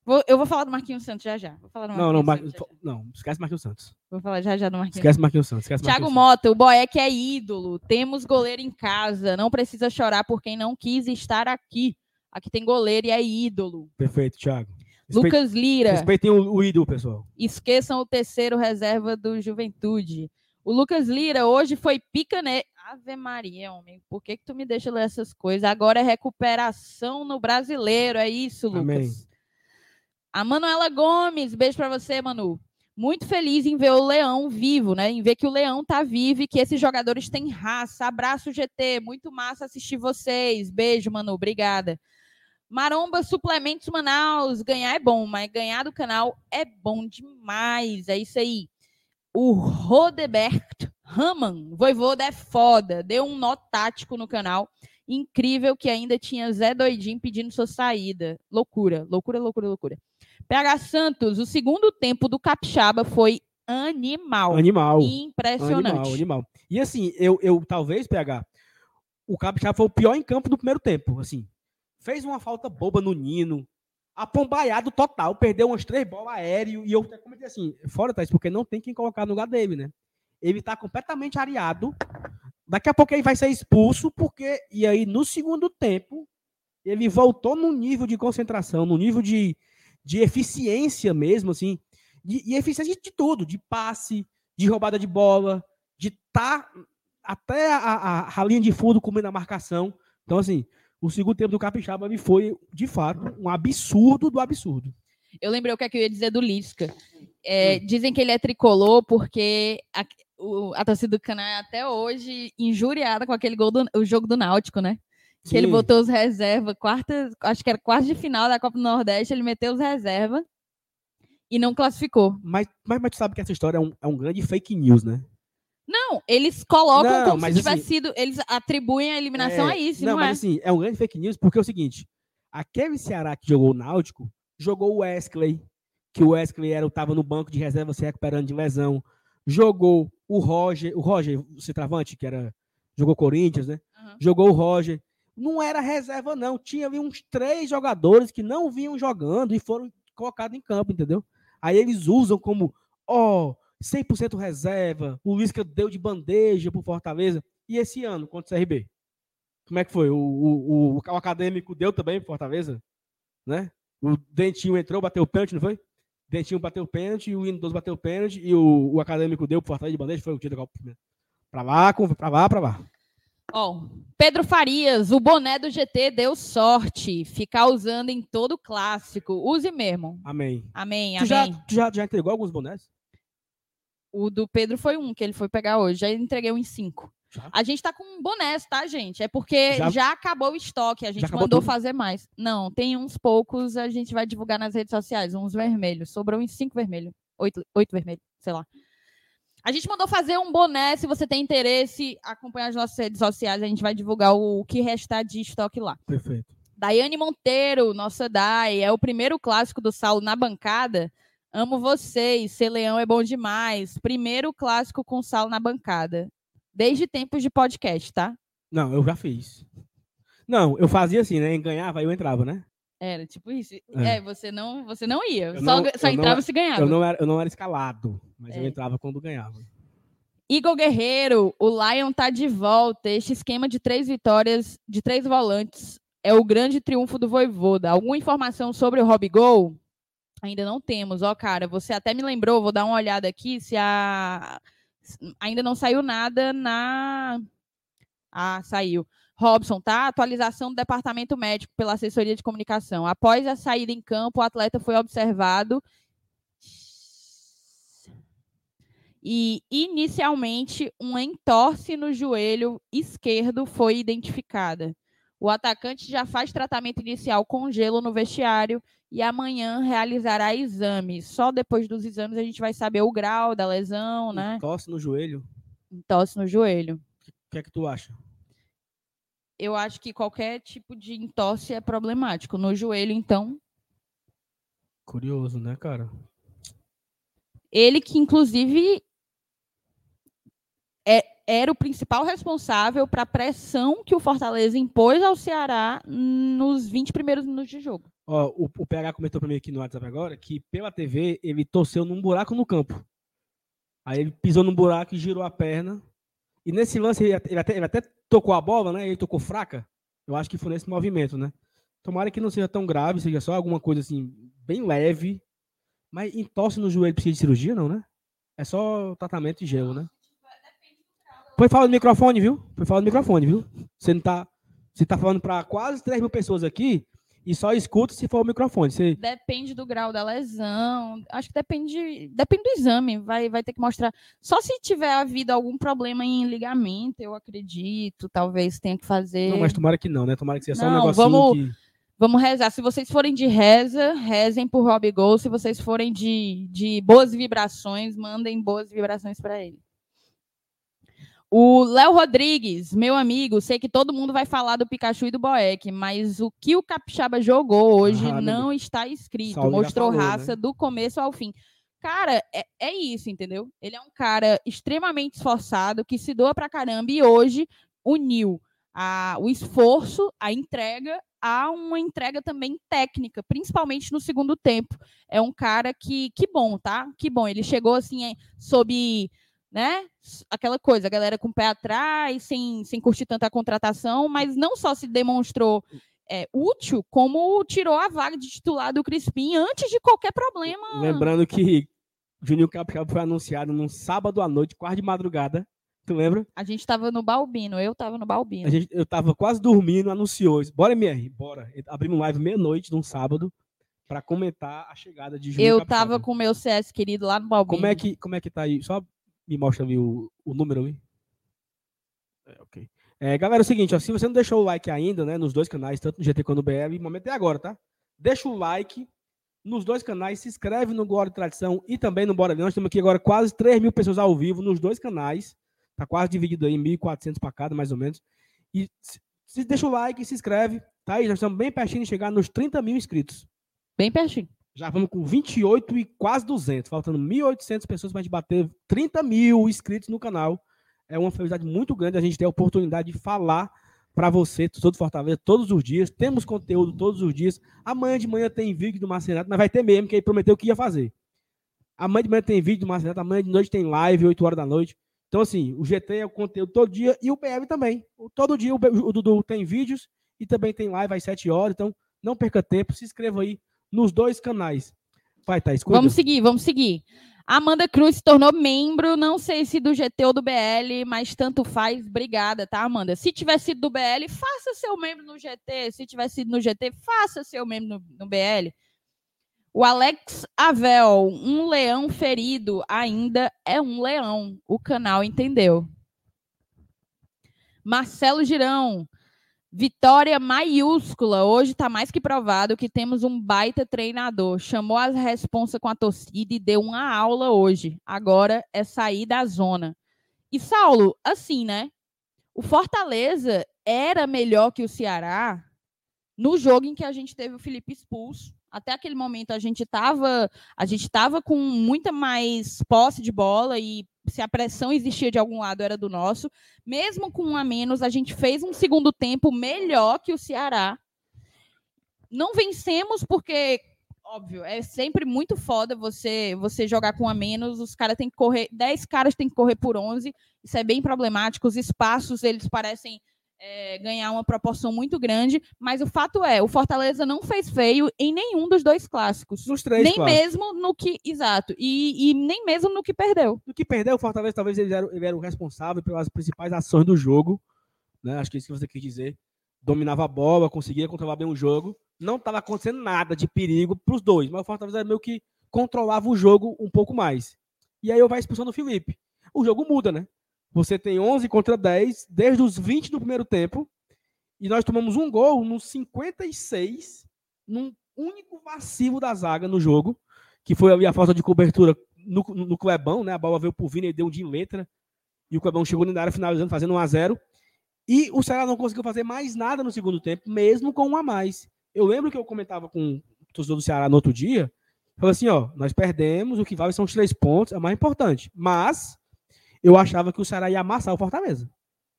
Vou- eu vou falar do Marquinhos Santos já já. Vou falar do Não, não, Marquinhos Mar... Santos já já. não, esquece Marquinhos Santos. Vou falar já já do Marquinhos Esquece Marquinhos Santos. Esquece Thiago Marquinhos Mota, o Boeck é ídolo. Temos goleiro em casa. Não precisa chorar por quem não quis estar aqui. Aqui tem goleiro e é ídolo. Perfeito, Thiago. Respeite- Lucas Lira. Respeitem o, o ídolo, pessoal. Esqueçam o terceiro reserva do Juventude. O Lucas Lira hoje foi pica, né? Ave Maria, homem. Por que, que tu me deixa ler essas coisas? Agora é recuperação no brasileiro. É isso, Lucas. Amém. A Manuela Gomes, beijo pra você, Manu. Muito feliz em ver o Leão vivo, né? Em ver que o Leão tá vivo e que esses jogadores têm raça. Abraço, GT. Muito massa assistir vocês. Beijo, Manu. Obrigada. Maromba Suplementos Manaus. Ganhar é bom, mas ganhar do canal é bom demais. É isso aí. O Rodebert Raman, Voivoda é foda. Deu um nó tático no canal. Incrível que ainda tinha Zé Doidinho pedindo sua saída. Loucura, loucura, loucura, loucura. PH Santos, o segundo tempo do Capixaba foi animal. Animal. Impressionante. Animal, animal. E assim, eu, eu talvez, PH, o Capixaba foi o pior em campo do primeiro tempo. Assim, fez uma falta boba no Nino, apombaiado total, perdeu umas três bolas aéreo. E eu comentei assim, fora, Thaís, porque não tem quem colocar no lugar dele, né? Ele tá completamente areado. Daqui a pouco ele vai ser expulso, porque. E aí, no segundo tempo, ele voltou no nível de concentração, no nível de, de eficiência mesmo, assim. de- e eficiência de tudo, de passe, de roubada de bola, de estar até a, a, a linha de fundo comendo a marcação. Então, assim, o segundo tempo do Capixaba me foi, de fato, um absurdo do absurdo. Eu lembrei o que, é que eu ia dizer do Lisca. É, Dizem que ele é tricolor porque a, o- a torcida do Cana é até hoje injuriada com aquele gol do o jogo do Náutico, né? Que ele Sim. botou os reservas, quarta, acho que era quarta de final da Copa do Nordeste, ele meteu os reservas e não classificou. Mas, mas, mas tu sabe que essa história é um, é um grande fake news, né? Não, eles colocam Não, como se tivesse assim- sido. Eles atribuem a eliminação É, a isso, não, não, mas é? assim, é um grande fake news porque é o seguinte: aquele Ceará que jogou o Náutico jogou o Wesley, que o Wesley era, tava no banco de reserva se recuperando de lesão. Jogou o Roger, o Roger, o centroavante, que era. Jogou Corinthians, né? Aham. Jogou o Roger. Não era reserva, não. Tinha uns três jogadores que não vinham jogando e foram colocados em campo, entendeu? Aí eles usam como, ó, oh, 100% reserva, o Lisca deu de bandeja pro Fortaleza. E esse ano, contra o CRB? Como é que foi? O, o, o, o acadêmico deu também pro Fortaleza? Né? O Dentinho entrou, bateu o pênalti, não foi? Dentinho bateu o pênalti, o Windows bateu o pênalti e o, o acadêmico deu pro Fortaleza de bandeja, foi o Copa. Pra lá, pra lá, pra lá. Ó, Pedro Farias, o boné do GT deu sorte. Ficar usando em todo clássico. Use mesmo. Amém. Amém, tu amém. Já, tu já, já entregou alguns bonés? O do Pedro foi um que ele foi pegar hoje. Já entreguei um em cinco. Já? A gente tá com bonés, tá, gente? É porque já, já acabou o estoque. A gente mandou tudo? fazer mais. Não, tem uns poucos. A gente vai divulgar nas redes sociais. Uns vermelhos. Sobrou uns cinco vermelhos. Oito, oito vermelhos, sei lá. A gente mandou fazer um boné, se você tem interesse, acompanhar as nossas redes sociais, a gente vai divulgar o que restar de estoque lá. Perfeito. Daiane Monteiro, nossa Dai, é o primeiro clássico do Saulo na bancada. Amo vocês, ser leão é bom demais. Primeiro clássico com Saulo na bancada. Desde tempos de podcast, tá? Não, eu já fiz. Não, eu fazia assim, né? Ganhava, eu entrava, né? Era tipo isso. É, é você não, você não ia. Eu só, não, só entrava não, se ganhava. Eu não, era, eu não era escalado, mas é. eu entrava quando ganhava. Igor Guerreiro, o Lion tá de volta. Este esquema de três vitórias, de três volantes, é o grande triunfo do Voivoda. Alguma informação sobre o Rob Gol? Ainda não temos. Ó, cara, você até me lembrou, vou dar uma olhada aqui se a ainda não saiu nada na Ah, saiu. Robson, tá? Atualização do departamento médico pela assessoria de comunicação. Após a saída em campo, o atleta foi observado e inicialmente um entorse no joelho esquerdo foi identificada. O atacante já faz tratamento inicial com gelo no vestiário e amanhã realizará exames. Só depois dos exames a gente vai saber o grau da lesão, né? Entorse no joelho? Entorse no joelho. O que é que tu acha? eu acho que qualquer tipo de entorse é problemático. No joelho, então. Curioso, né, cara? Ele que, inclusive, é, era o principal responsável para a pressão que o Fortaleza impôs ao Ceará nos 20 primeiros minutos de jogo. O, o PH comentou para mim aqui no WhatsApp agora que pela TV ele torceu num buraco no campo. Aí ele pisou num buraco e girou a perna. E nesse lance ele até, ele até, ele até tocou a bola, né? Ele tocou fraca. Eu acho que foi nesse movimento, né? Tomara que não seja tão grave, seja só alguma coisa assim, bem leve. Mas entorse no joelho precisa de cirurgia, não, né? É só tratamento de gelo, né? Foi falar no microfone, viu? Foi falar no microfone, viu? Você não tá. Você tá falando para quase 3 mil pessoas aqui e só escuta se for o microfone. Você... Depende do grau da lesão. Acho que depende, depende do exame. Vai, vai ter que mostrar. Só se tiver havido algum problema em ligamento, eu acredito. Talvez tenha que fazer. Não, mas tomara que não, né? Tomara que seja só um negocinho vamos, que... vamos rezar. Se vocês forem de reza, rezem por Rob Gol. Se vocês forem de, de boas vibrações, mandem boas vibrações para ele. O Léo Rodrigues, meu amigo, sei que todo mundo vai falar do Pikachu e do Boeck, mas o que o Capixaba jogou hoje ah, não está escrito. Mostrou falou, raça né? do começo ao fim. Cara, é, é, isso, entendeu? Ele é um cara extremamente esforçado, que se doa pra caramba, e hoje uniu a, o esforço, a entrega, a uma entrega também técnica, principalmente no segundo tempo. É um cara que, que bom, tá? Que bom. Ele chegou assim, sob né? Aquela coisa, a galera com o pé atrás, sem, sem curtir tanta contratação, mas não só se demonstrou é, útil, como tirou a vaga de titular do Crispim antes de qualquer problema. Lembrando que Juninho Capixaba foi anunciado num sábado à noite, quase de madrugada. Tu lembra? A gente tava no Balbino, eu tava no Balbino. Gente, eu tava quase dormindo, anunciou isso. Bora, MR, bora. Abrimos live meia-noite num sábado para comentar a chegada de Juninho Eu Capixaba. tava com o meu CS querido lá no Balbino. Como é que, como é que tá aí? Só me mostra ali o, o número ali. É, ok. É, galera, é o seguinte, ó, se você não deixou o like ainda, né, nos dois canais, tanto no GT quanto no BR, o momento é agora, tá? Deixa o like nos dois canais, se inscreve no Glória e Tradição e também no Bora. Nós temos aqui agora quase 3 mil pessoas ao vivo nos dois canais. Tá quase dividido aí, 1.400 para cada, mais ou menos. E se, se deixa o like, se inscreve, tá aí? Nós estamos bem pertinho de chegar nos 30 mil inscritos. Bem pertinho. Já vamos com 28 e quase 200, faltando 1.800 pessoas para a gente bater 30 mil inscritos no canal. É uma felicidade muito grande a gente ter a oportunidade de falar para você, todo Fortaleza, todos os dias. Temos conteúdo todos os dias. Amanhã de manhã tem vídeo do Marcenato, mas vai ter mesmo, que ele prometeu que ia fazer. Amanhã de manhã tem vídeo do Marcenato, amanhã de noite tem live, 8 horas da noite. Então, assim, o GT é o conteúdo todo dia e o BM também. Todo dia o Dudu tem vídeos e também tem live às 7 horas. Então, não perca tempo, se inscreva aí nos dois canais. Vai, Thaís, cuida. Vamos seguir, vamos seguir. Amanda Cruz se tornou membro, não sei se do GT ou do BL, mas tanto faz. Obrigada, tá, Amanda? Se tiver sido do BL, faça seu membro no GT. Se tiver sido no GT, faça seu membro no, no BL. O Alex Avel, um leão ferido ainda é um leão. O canal entendeu. Marcelo Girão, Vitória maiúscula. Hoje está mais que provado que temos um baita treinador. Chamou as responsa com a torcida e deu uma aula hoje. Agora é sair da zona. E Saulo, assim, né? O Fortaleza era melhor que o Ceará no jogo em que a gente teve o Felipe expulso. Até aquele momento a gente estava a gente com muita mais posse de bola e se a pressão existia de algum lado era do nosso. Mesmo com um a menos, a gente fez um segundo tempo melhor que o Ceará. Não vencemos porque óbvio, é sempre muito foda você você jogar com a menos, os caras têm que correr, 10 caras têm que correr por 11, isso é bem problemático, os espaços eles parecem é, ganhar uma proporção muito grande, mas o fato é, o Fortaleza não fez feio em nenhum dos dois clássicos. Nos três Nem clássicos. mesmo no que. Exato. E, e, nem mesmo no que perdeu. No que perdeu, o Fortaleza talvez eles eram, eles eram responsáveis pelas principais ações do jogo. Né? Acho que é isso que você quis dizer. Dominava a bola, conseguia controlar bem o jogo. Não estava acontecendo nada de perigo para os dois, mas o Fortaleza era meio que controlava o jogo um pouco mais. E aí eu vai expulsando o Felipe. O jogo muda, né? Você tem 11 contra 10, desde os 20 do primeiro tempo. E nós tomamos um gol nos 56, num único vacilo da zaga no jogo, que foi ali a falta de cobertura no, no, no Clebão, né? A bola veio por Vini e deu um de letra. E o Clebão chegou na área finalizando, fazendo 1 a 0 E o Ceará não conseguiu fazer mais nada no segundo tempo, mesmo com um a mais. Eu lembro que eu comentava com o torcedor do Ceará no outro dia. Falei assim: ó, nós perdemos, o que vale são os três pontos, é mais importante. Mas eu achava que o Ceará ia amassar o Fortaleza.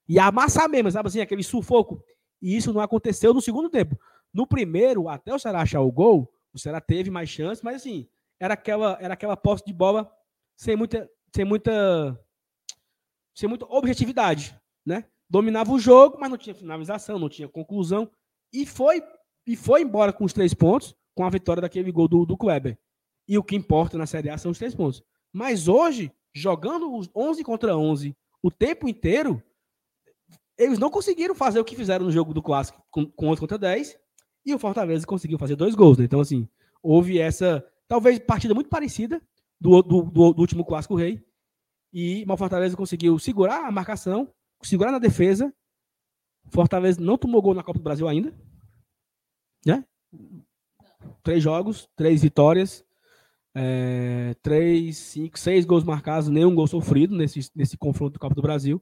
Ia amassar mesmo, sabe assim, aquele sufoco. E isso não aconteceu no segundo tempo. No primeiro, até o Ceará achar o gol, o Ceará teve mais chances, mas assim, era aquela, era aquela posse de bola sem muita, sem muita, sem muita objetividade, né? Dominava o jogo, mas não tinha finalização, não tinha conclusão e foi e foi embora com os três pontos, com a vitória daquele gol do, do Kleber. E o que importa na Série A são os três pontos. Mas hoje jogando os 11 contra 11 o tempo inteiro, eles não conseguiram fazer o que fizeram no jogo do Clássico com, com 11 contra 10, e o Fortaleza conseguiu fazer dois gols. Né? Então, assim, houve essa, talvez, partida muito parecida do, do, do, do último Clássico Rei, e o Fortaleza conseguiu segurar a marcação, segurar na defesa. Fortaleza não tomou gol na Copa do Brasil ainda, né? Três jogos, três vitórias. É, três, cinco, seis gols marcados, nenhum gol sofrido nesse, nesse confronto do Copa do Brasil.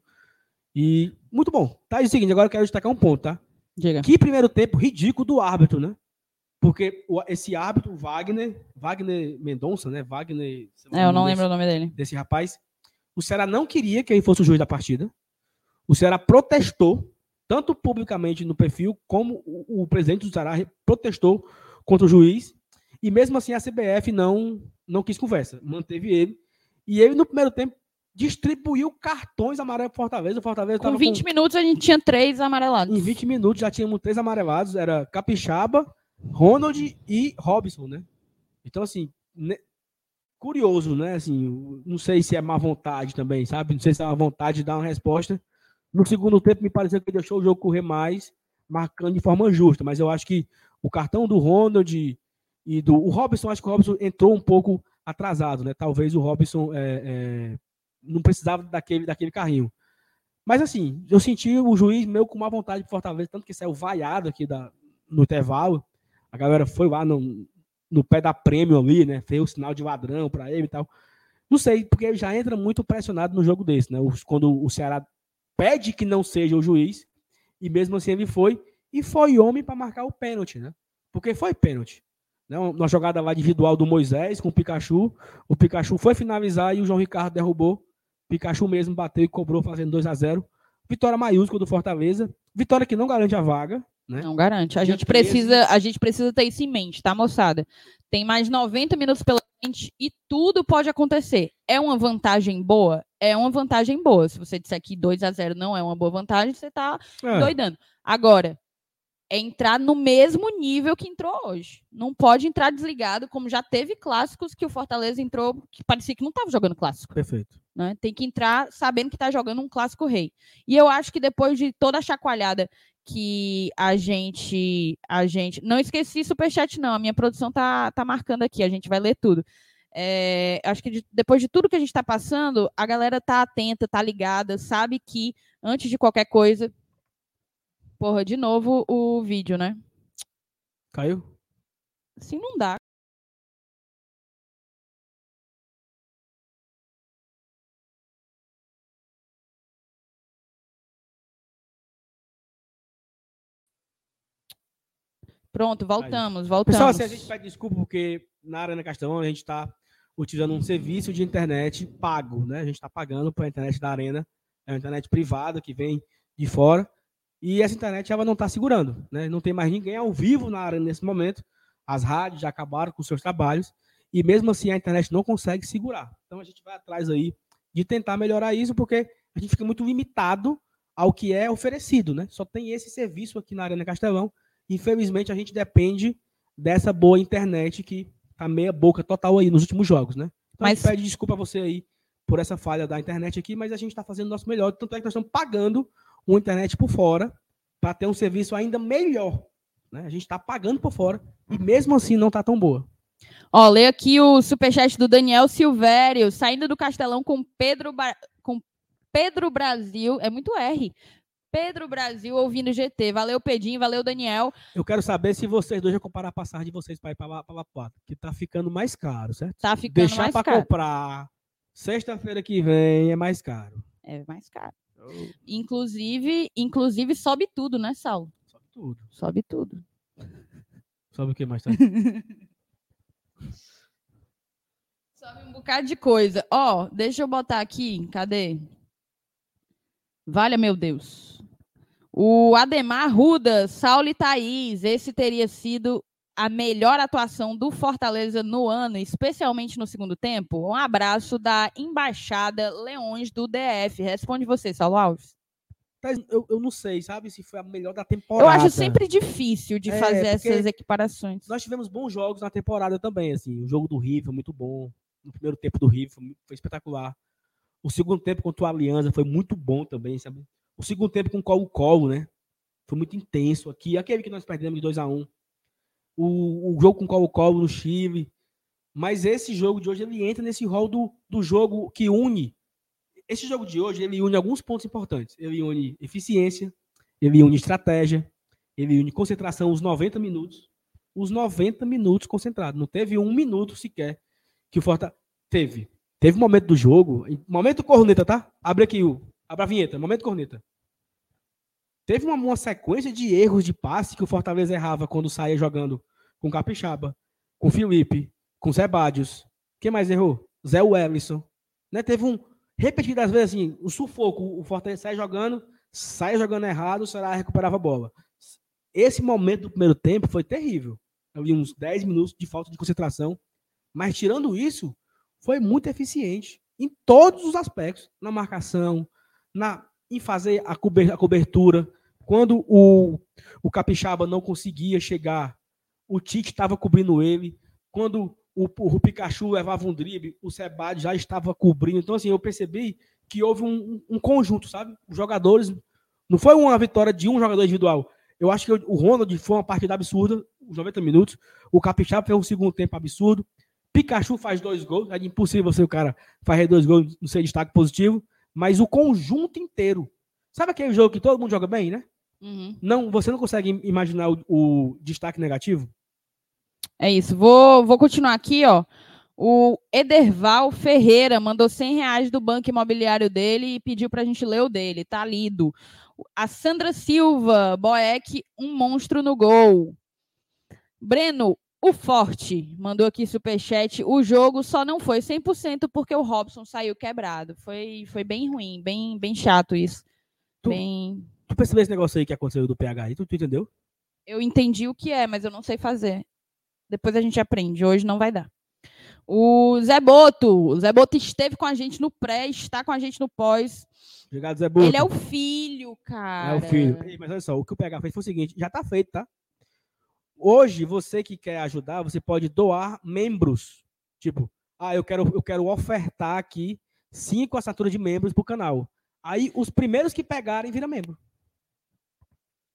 E muito bom. Tá, é o seguinte, agora eu quero destacar um ponto, tá? Diga. Que primeiro tempo ridículo do árbitro, né? Porque esse árbitro, Wagner, Wagner Mendonça, né? Wagner. É, eu não lembro o nome dele. Desse rapaz. O Ceará não queria que ele fosse o juiz da partida. O Ceará protestou, tanto publicamente no perfil, como o, o presidente do Ceará protestou contra o juiz. E mesmo assim a CBF não, não quis conversa, manteve ele. E ele, no primeiro tempo, distribuiu cartões amarelos para Fortaleza. O Fortaleza com 20 com... minutos a gente tinha três amarelados. Em 20 minutos já tínhamos três amarelados. Era Capixaba, Ronald e Robson, né? Então, assim, né? curioso, né? Assim, não sei se é má vontade também, sabe? Não sei se é má vontade de dar uma resposta. No segundo tempo, me pareceu que ele deixou o jogo correr mais, marcando de forma justa. Mas eu acho que o cartão do Ronald e do o Robson, acho que o Robson entrou um pouco atrasado, né? Talvez o Robson é, é, não precisava daquele, daquele carrinho. Mas assim, eu senti o juiz meio com má vontade de Fortaleza, tanto que saiu vaiado aqui da, no intervalo. A galera foi lá no, no pé da prêmio ali, né? Fez o sinal de ladrão para ele e tal. Não sei, porque ele já entra muito pressionado no jogo desse, né? Quando o Ceará pede que não seja o juiz, e mesmo assim ele foi, e foi homem para marcar o pênalti, né? Porque foi pênalti. Né, uma jogada lá individual do Moisés com o Pikachu. O Pikachu foi finalizar e o João Ricardo derrubou. O Pikachu mesmo bateu e cobrou, fazendo 2 a 0 Vitória maiúscula do Fortaleza. Vitória que não garante a vaga, né? Não garante. A Dia gente 13. precisa, a gente precisa ter isso em mente, tá, moçada? Tem mais 90 minutos pela frente e tudo pode acontecer. É uma vantagem boa? É uma vantagem boa. Se você disser que 2 a 0 não é uma boa vantagem, você tá É. doidando. Agora, é entrar no mesmo nível que entrou hoje. Não pode entrar desligado, como já teve clássicos que o Fortaleza entrou que parecia que não estava jogando clássico. Perfeito. né? Tem que entrar sabendo que está jogando um clássico rei. E eu acho que depois de toda a chacoalhada que a gente a gente não esqueci superchat não, a minha produção tá tá marcando aqui, a gente vai ler tudo. É, acho que de- depois de tudo que a gente está passando, a galera tá atenta, tá ligada, sabe que antes de qualquer coisa, porra, de novo o vídeo, né? Caiu? Assim não dá. Pronto, voltamos, voltamos. Pessoal, assim, a gente pede desculpa porque na Arena Castelão a gente está utilizando um serviço de internet pago, né? A gente está pagando para a internet da Arena, é uma internet privada que vem de fora e essa internet ela não está segurando, né? Não tem mais ninguém ao vivo na Arena nesse momento. As rádios já acabaram com seus trabalhos e mesmo assim a internet não consegue segurar. Então a gente vai atrás aí de tentar melhorar isso porque a gente fica muito limitado ao que é oferecido, né? Só tem esse serviço aqui na Arena Castelão. Infelizmente a gente depende dessa boa internet que tá meia boca total aí nos últimos jogos, né? Então a gente Mas- pede desculpa a você aí por essa falha da internet aqui, mas a gente está fazendo o nosso melhor. Tanto é que nós estamos pagando uma internet por fora para ter um serviço ainda melhor. Né? A gente está pagando por fora e mesmo assim não está tão boa. Ó, lê aqui o superchat do Daniel Silvério, saindo do Castelão com Pedro, Ba- com Pedro Brasil. É muito R. Pedro Brasil ouvindo GT. Valeu, Pedinho. Valeu, Daniel. Eu quero saber se vocês dois já compararam a passagem de vocês para ir para La Plata, que tá ficando mais caro, certo? Tá ficando Deixar mais para caro. comprar sexta-feira que vem é mais caro. É mais caro. Inclusive, inclusive sobe tudo, né, Saulo? Sobe tudo. Sobe tudo. Sobe o que mais tá? [LAUGHS] Sobe um bocado de coisa. Ó, deixa eu botar aqui. Cadê? Valha, meu Deus. O Ademar Ruda, Saulo e Thaís. Esse teria sido a melhor atuação do Fortaleza no ano, especialmente no segundo tempo. Um abraço da Embaixada Leões do DF. Responde você, Saulo Alves. Eu, eu não sei, sabe, se foi a melhor da temporada. Eu acho sempre difícil de É, fazer essas equiparações. Nós tivemos bons jogos na temporada também, assim. O jogo do Rio foi muito bom. O primeiro tempo do Rio foi, foi espetacular. O segundo tempo contra o Aliança foi muito bom também, sabe? O segundo tempo com o Colo-Colo, né? Foi muito intenso aqui. Aquele que nós perdemos de 2 a 1 o, o jogo com o Colo-Colo no Chile. Mas esse jogo de hoje, ele entra nesse rol do, do jogo que une. Esse jogo de hoje, ele une alguns pontos importantes. Ele une eficiência, ele une estratégia, ele une concentração, os 90 minutos. Os 90 minutos concentrado. Não teve um minuto sequer que o Fortaleza. Teve. Teve um momento do jogo. Momento corneta, tá? Abre aqui o. Abre a vinheta. Momento corneta. Teve uma, uma sequência de erros de passe que o Fortaleza errava quando saía jogando com Capixaba, com Felipe, com Zé Badios. Quem mais errou? Zé Wellison. Né? Teve um. Repetidas vezes assim, o sufoco. O Fortaleza sai jogando, sai jogando errado, o Ceará recuperava a bola. Esse momento do primeiro tempo foi terrível. Eu vi uns 10 minutos de falta de concentração. Mas tirando isso, foi muito eficiente em todos os aspectos, na marcação, na em fazer a, cober- a cobertura. Quando o, o Capixaba não conseguia chegar, o Tite estava cobrindo ele. Quando o, o Pikachu levava um drible, o Sebade já estava cobrindo. Então, assim, eu percebi que houve um, um- conjunto, sabe? Os jogadores. Não foi uma vitória de um jogador individual. Eu acho que o Ronald foi uma partida absurda, os 90 minutos. O Capixaba fez um segundo tempo absurdo. Pikachu faz dois gols. É impossível ser o cara fazer dois gols no seu destaque positivo. Mas o conjunto inteiro. Sabe aquele jogo que todo mundo joga bem, né? Uhum. Não, você não consegue imaginar o, o destaque negativo? É isso. Vou, vou continuar aqui, ó. O Ederval Ferreira mandou 100 reais do banco imobiliário dele e pediu para a gente ler o dele. Tá lido. A Sandra Silva, Boeck, um monstro no gol. Breno, o Forte, mandou aqui superchat. O jogo só não foi 100% porque o Robson saiu quebrado. Foi, foi bem ruim, bem, bem chato isso. Tu- Bem... Tu percebeu esse negócio aí que aconteceu do PH aí? Tu, tu entendeu? Eu entendi o que é, mas eu não sei fazer. Depois a gente aprende. Hoje não vai dar. O Zé Boto. O Zé Boto esteve com a gente no pré, está com a gente no pós. Obrigado, Zé Boto. Ele é o filho, cara. É o filho. Mas olha só, o que o PH fez foi o seguinte, já tá feito, tá? Hoje, você que quer ajudar, você pode doar membros. Tipo, ah, eu quero, eu quero ofertar aqui cinco assinaturas de membros pro canal. Aí, os primeiros que pegarem, vira membro.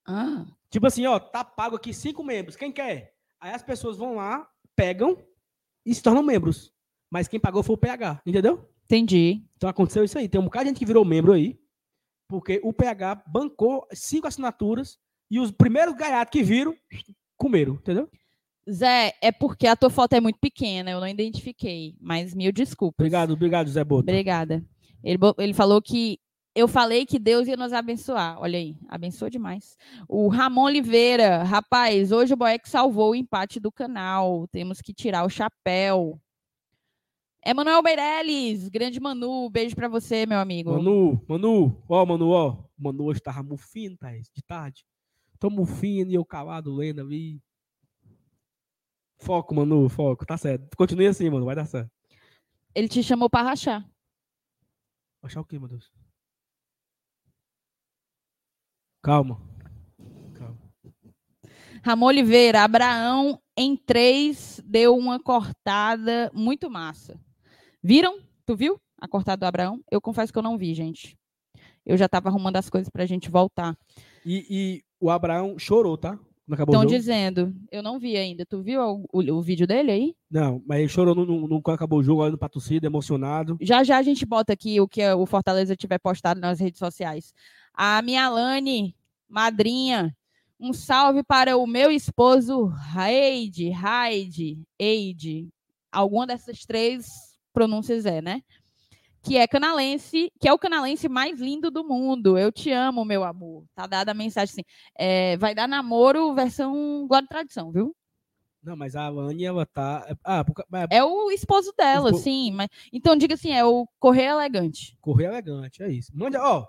Ah, Tipo assim, ó, tá pago aqui cinco membros. Quem quer? Aí as pessoas vão lá, pegam e se tornam membros. Mas quem pagou foi o PH, entendeu? entendi. Então aconteceu isso aí. Tem um bocado de gente que virou membro aí, porque o PH bancou cinco assinaturas e os primeiros gaiatos que viram, comeram, entendeu? Zé, é porque a tua foto é muito pequena, eu não identifiquei, mas mil desculpas. Obrigado, obrigado, Zé Boto. Obrigada. Ele, ele falou que eu falei que Deus ia nos abençoar. Olha aí, abençoa demais. O Ramon Oliveira, rapaz, hoje o Boeck salvou o empate do canal. Temos que tirar o chapéu. Emanuel Meirelles, grande Manu, beijo pra você, meu amigo. Manu, Manu, ó, Manu, ó. Manu hoje tava mufino, tá? De tarde. Tô mufino e eu calado lendo ali. Foco, Manu, foco. Tá certo. Continue assim, mano. Vai dar certo. Ele te chamou pra rachar. Achar o quê, meu Deus? Calma. Calma. Ramon Oliveira, Abraão em três deu uma cortada muito massa. Viram? Tu viu a cortada do Abraão? Eu confesso que eu não vi, gente. Eu já tava arrumando as coisas pra gente voltar. E, e o Abraão chorou, tá? Estão dizendo, eu não vi ainda. Tu viu o, o- o vídeo dele aí? Não, mas ele chorou no, no, no- quando acabou o jogo, olhando pra torcida, emocionado. Já já a gente bota aqui o que o Fortaleza tiver postado nas redes sociais. A minha Alane, madrinha, um salve para o meu esposo Raide, Raide, Eide. Alguma dessas três pronúncias é, né? Que é canalense, que é o canalense mais lindo do mundo. Eu te amo, meu amor. Tá dada a mensagem assim. é, vai dar namoro versão Glória e Tradição, viu? Não, mas a Alane, ela tá. Ah, por, ca- mas É o esposo dela, Espo- sim. Mas, então diga assim, é o correio elegante. correr elegante, é isso. Mande, ó.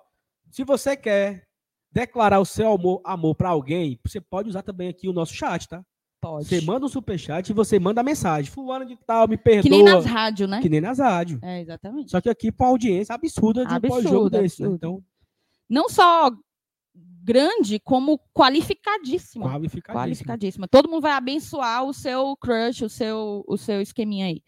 Se você quer declarar o seu amor, amor para alguém, você pode usar também aqui o nosso chat, tá? Pode. Você manda um superchat e você manda a mensagem. Fulano de tal, me perdoa. Que nem nas rádios, né? Que nem nas rádios. É, exatamente. Só que aqui com uma audiência absurda de um Absurdo, pós-jogo desse. né? Então, Não só grande, como qualificadíssima. qualificadíssimo. Qualificadíssima. Todo mundo vai abençoar o seu crush, o seu, o seu esqueminha aí.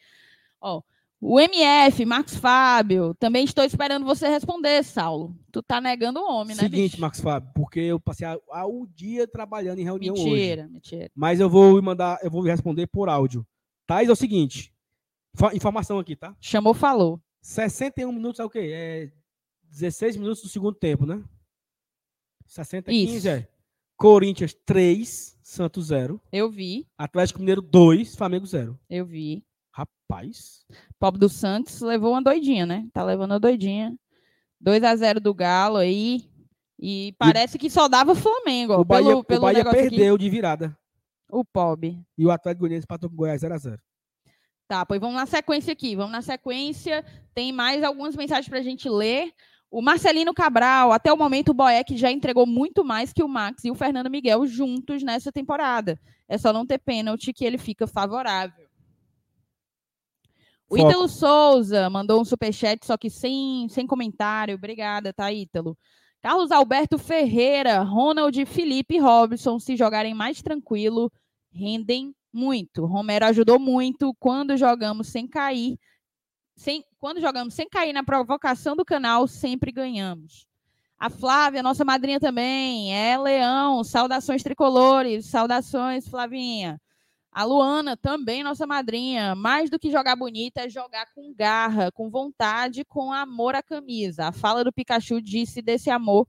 Ó, o MF, Marcos Fábio, também estou esperando você responder, Saulo. Tu tá negando o homem, né, Seguinte, bicho? Marcos Fábio, porque eu passei o dia trabalhando em reunião hoje. Mentira, mentira. Mas eu vou mandar, eu vou responder por áudio. Thais, é o seguinte. Informação aqui, tá? Chamou, falou. 61 minutos é o quê? É 16 minutos do segundo tempo, né? 60 Isso. 15 é. Corinthians 3, Santos 0. Eu vi, Atlético Mineiro 2, Flamengo 0. eu vi. Rapaz. Pobre do Santos levou uma doidinha, né? Tá levando uma doidinha. 2 a 0 do Galo aí. E parece que só dava Flamengo, o Bahia, pelo, pelo o Bahia negócio aqui. perdeu de virada. O pobre. E o Atlético Goianiense empatou com o Goiás 0 a 0. Tá, pois vamos na sequência aqui. Vamos na sequência. Tem mais algumas mensagens para a gente ler. O Marcelino Cabral, até o momento o Boeck já entregou muito mais que o Max e o Fernando Miguel juntos nessa temporada. É só não ter pênalti que ele fica favorável. O Foco. Ítalo Souza mandou um superchat, só que sem, sem comentário. Obrigada, tá, Ítalo? Carlos Alberto Ferreira, Ronald, Felipe e Robson, se jogarem mais tranquilo, rendem muito. Romero ajudou muito quando jogamos sem cair. Sem, quando jogamos sem cair na provocação do canal, sempre ganhamos. A Flávia, nossa madrinha também, é Leão, saudações tricolores, saudações, Flavinha. A Luana, também nossa madrinha. Mais do que jogar bonita é jogar com garra, com vontade, com amor à camisa. A fala do Pikachu disse desse amor.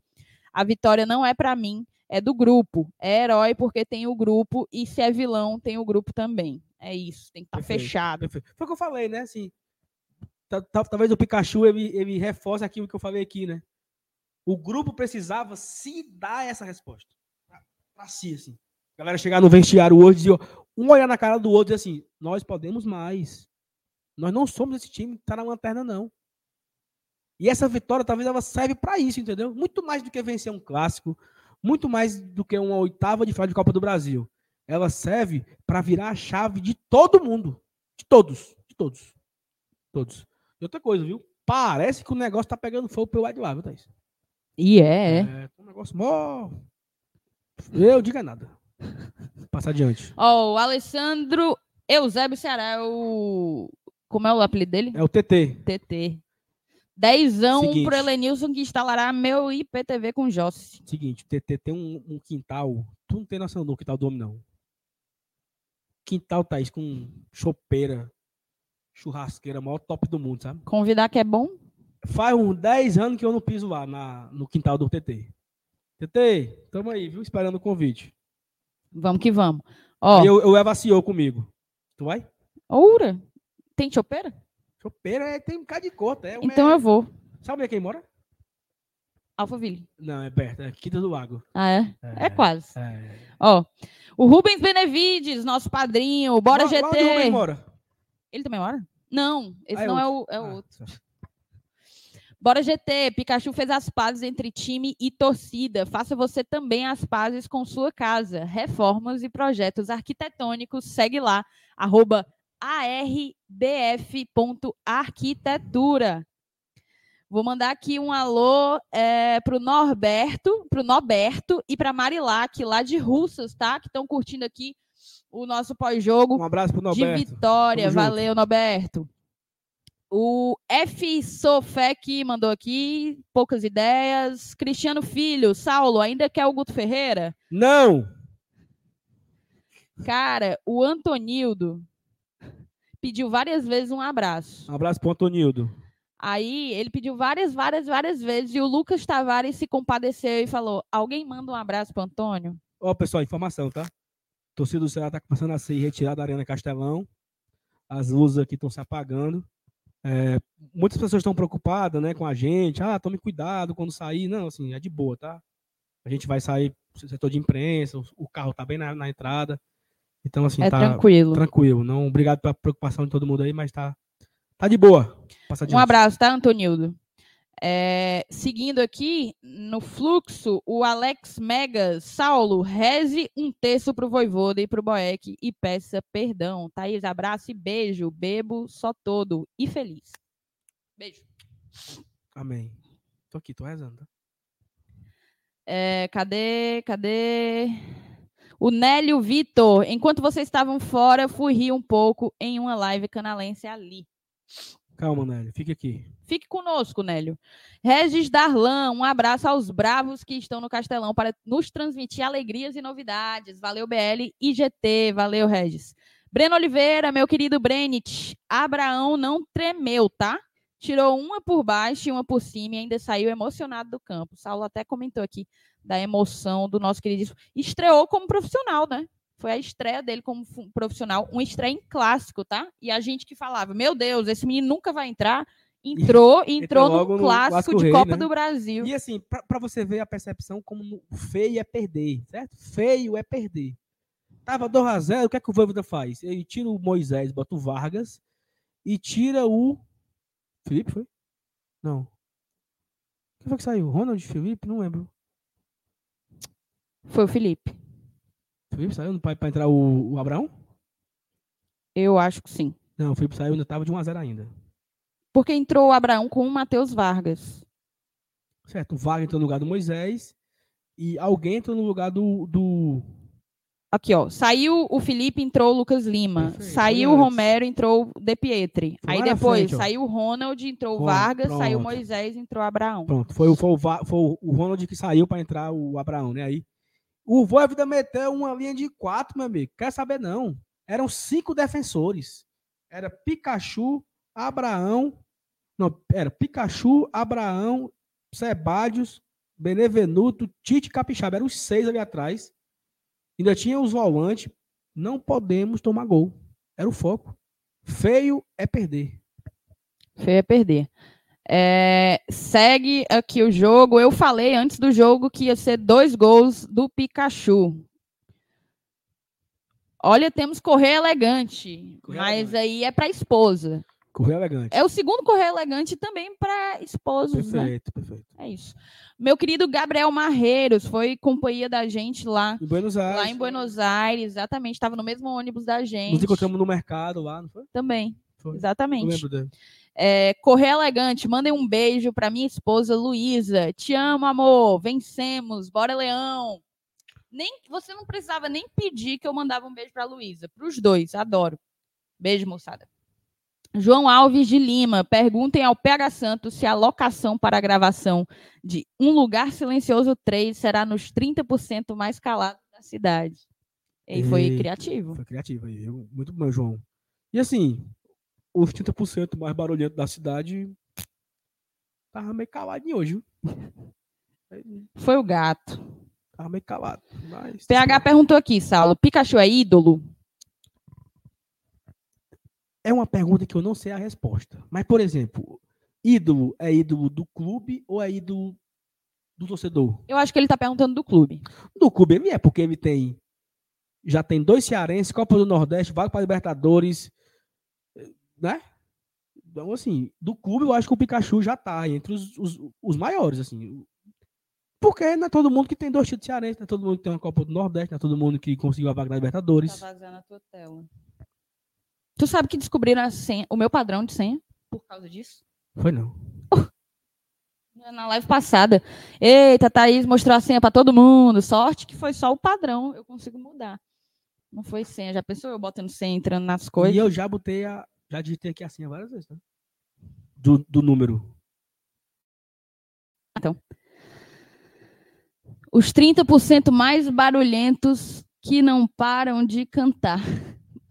A vitória não é para mim, é do grupo. É herói porque tem o grupo e se é vilão, tem o grupo também. É isso, tem que estar Perfeito, fechado. Perfeito. Foi o que eu falei, né? Assim, ta- ta- talvez o Pikachu ele, ele reforce aquilo que eu falei aqui, né? O grupo precisava se dar essa resposta. Pra, pra si, assim. A galera chegar no vestiário hoje e dizer, um olhar na cara do outro e dizer assim, nós podemos mais. Nós não somos esse time que tá na lanterna, não. E essa vitória talvez ela serve para isso, entendeu? Muito mais do que vencer um clássico, muito mais do que uma oitava de final de Copa do Brasil. Ela serve para virar a chave de todo mundo, de todos, de todos, todos. E outra coisa, viu? Parece que o negócio tá pegando fogo pelo lado de lá, viu, Thaís? E é. É, um negócio mó. Eu diga nada. Passar adiante. Ó, o Alessandro Eusébio Ceará é o. Como é o apelido dele? É o TT. TT. Dezão Seguinte. pro Elenilson que instalará meu IPTV com Jossi. Seguinte, o TT tem um, um quintal. Tu não tem noção do quintal do homem, não. Quintal, Thaís, com chopeira, churrasqueira, maior top do mundo, sabe? Convidar que é bom? Faz uns 10 anos que eu não piso lá na, no quintal do TT. TT, tamo aí, viu? Esperando o convite. Vamos que vamos. Ó, Eu, eu levo a CEO comigo. Tu vai? Oura. Tem chopeira? Chopeira é, tem um bocado de conta. É, Então é, eu vou. Sabe onde é quem mora? Alphaville. Não, é perto. É Quinta do Lago. Ah, é? É quase. É. Ó, o Rubens Benevides, nosso padrinho. Bora Lá- lá onde o Rubens GT. mora? Ele também mora? Não, esse Ah, é não é o, é o Ah, outro. tá. Bora GT, Pikachu fez as pazes entre time e torcida. Faça você também as pazes com sua casa. Reformas e projetos arquitetônicos. Segue lá, arroba ardf.arquitetura. Vou mandar aqui um alô é, pro Norberto, pro Norberto e pra Marilac, lá de Russas, tá? Que estão curtindo aqui o nosso pós-jogo Um abraço pro de Norberto. Vitória. Tamo junto. Valeu, Norberto. O F. Sofec mandou aqui poucas ideias. Cristiano Filho, Saulo, ainda quer o Guto Ferreira? Não! Cara, o Antonildo pediu várias vezes um abraço. Um abraço pro Antonildo. Aí ele pediu várias, várias, várias vezes e o Lucas Tavares se compadeceu e falou: Alguém manda um abraço pro Antônio? Ó, pessoal, informação, tá? Torcida do Ceará tá começando a ser retirada da Arena Castelão. As luzes aqui estão se apagando. É, muitas pessoas estão preocupadas, né, com a gente. Ah, tome cuidado quando sair. Não, assim, é de boa, tá? A gente vai sair pro setor de imprensa, o- carro tá bem na, na entrada. Então, assim, é tá tranquilo. tranquilo. Não, obrigado pela preocupação de todo mundo aí, mas tá, tá de boa. Um abraço, tá, Antonildo? É, seguindo aqui, no fluxo, o Alex Megas, Saulo, reze um terço pro Voivoda e pro Boeck e peça perdão. Thaís, abraço e beijo. Bebo só todo e feliz. Beijo. Amém. Tô aqui, tô rezando. Tá? É, cadê? Cadê? O Nélio Vitor, enquanto vocês estavam fora, fui rir um pouco em uma live canalense ali. Calma, Nélio, fica aqui. Fique conosco, Nélio. Regis Darlan, um abraço aos bravos que estão no Castelão para nos transmitir alegrias e novidades. Valeu, BL e GT. Valeu, Regis. Breno Oliveira, meu querido Brenit. Abraão não tremeu, tá? Tirou uma por baixo e uma por cima e ainda saiu emocionado do campo. Saulo até comentou aqui da emoção do nosso queridíssimo. Estreou como profissional, né? Foi a estreia dele como profissional, um estreia em clássico, tá? E a gente que falava, meu Deus, esse menino nunca vai entrar. [LAUGHS] Entrou, entrou logo no no clássico Clássico de Rei, Copa né? do Brasil. E assim, pra, pra você ver a percepção como feio é perder, certo? Feio é perder. Tava 2x0, o que é que o Voivoda faz? Ele tira o Moisés, bota o Vargas e tira o. Felipe, foi? Não. Quem foi que saiu? Ronald Felipe? Não lembro. Foi o Felipe. Felipe saiu para entrar o, o Abraão? Eu acho que sim. Não, o Felipe saiu ainda tava de 1x0 ainda. Porque entrou o Abraão com o Matheus Vargas. Certo, o Vargas entrou no lugar do Moisés e alguém entrou no lugar do. do... Aqui, ó. Saiu o Felipe, entrou o Lucas Lima. Perfeito, Saiu o. Romero, entrou o De Pietri. Foi Aí depois frente, saiu o Ronald, entrou o Vargas, saiu o pronto. Moisés, entrou o Abraão. Pronto, foi, o- foi, o, foi o Ronald que saiu para entrar o Abraão, né? Aí o Voivoda meteu uma linha de quatro, meu amigo. Quer saber não? Eram cinco defensores. Era Pikachu, Abraão, não, era Pikachu, Abraão, Sebadios, Benevenuto, Tite Capixaba. Eram os seis ali atrás. Ainda tinha os volantes. Não podemos tomar gol. Era o foco. Feio é perder. Feio é perder. É, segue aqui o jogo. Eu falei antes do jogo que ia ser dois gols do Pikachu. Olha, temos correr elegante, Correr mas elegante. aí é para esposa. Correio elegante. É o segundo correio elegante também para esposos, né? Perfeito, perfeito. É isso. Meu querido Gabriel Marreiros foi companhia da gente lá, Em Buenos Aires. lá em Buenos Aires, exatamente. Estava no mesmo ônibus da gente. Nos encontramos no mercado lá, não foi? Também, Foi. Eu exatamente. lembro dele. É, Correio Elegante, mandem um beijo para minha esposa Luísa. Te amo, amor. Vencemos. Bora, Leão. Nem, você não precisava nem pedir que eu mandava um beijo para Luísa. Para os dois, adoro. Beijo, moçada. João Alves de Lima, perguntem ao PH Santos se a locação para a gravação de Um Lugar Silencioso 3 será nos 30% mais calados da cidade. E foi criativo. Foi criativo Muito bom, João. E assim, os 30% mais barulhentos da cidade tava meio caladinho hoje, viu? [LAUGHS] Foi o gato. Tava meio calado. Mas... PH perguntou aqui, Saulo, Pikachu é ídolo? É uma pergunta que eu não sei a resposta. Mas, por exemplo, ídolo é ídolo do clube ou é ídolo do torcedor? Eu acho que ele tá perguntando do clube. Do clube ele é, porque ele tem. Já tem dois cearenses, Copa do Nordeste, vaga para Libertadores, né? Então, assim, do clube eu acho que o Pikachu já tá entre os, os, os maiores, assim. Porque não é todo mundo que tem dois títulos cearenses, não é todo mundo que tem uma Copa do Nordeste, não é todo mundo que conseguiu a vaga na Libertadores. Tá vazando a tua tela. Tu sabe que descobriram a senha, o meu padrão de senha por causa disso? Foi não. [LAUGHS] Na live passada. Eita, Thaís mostrou a senha pra todo mundo. Sorte que foi só o padrão. Eu consigo mudar. Não foi senha. Já pensou eu botando senha entrando nas coisas? E eu já botei a. Já digitei aqui assim várias vezes, tá? Do, do número. Os 30% mais barulhentos que não param de cantar.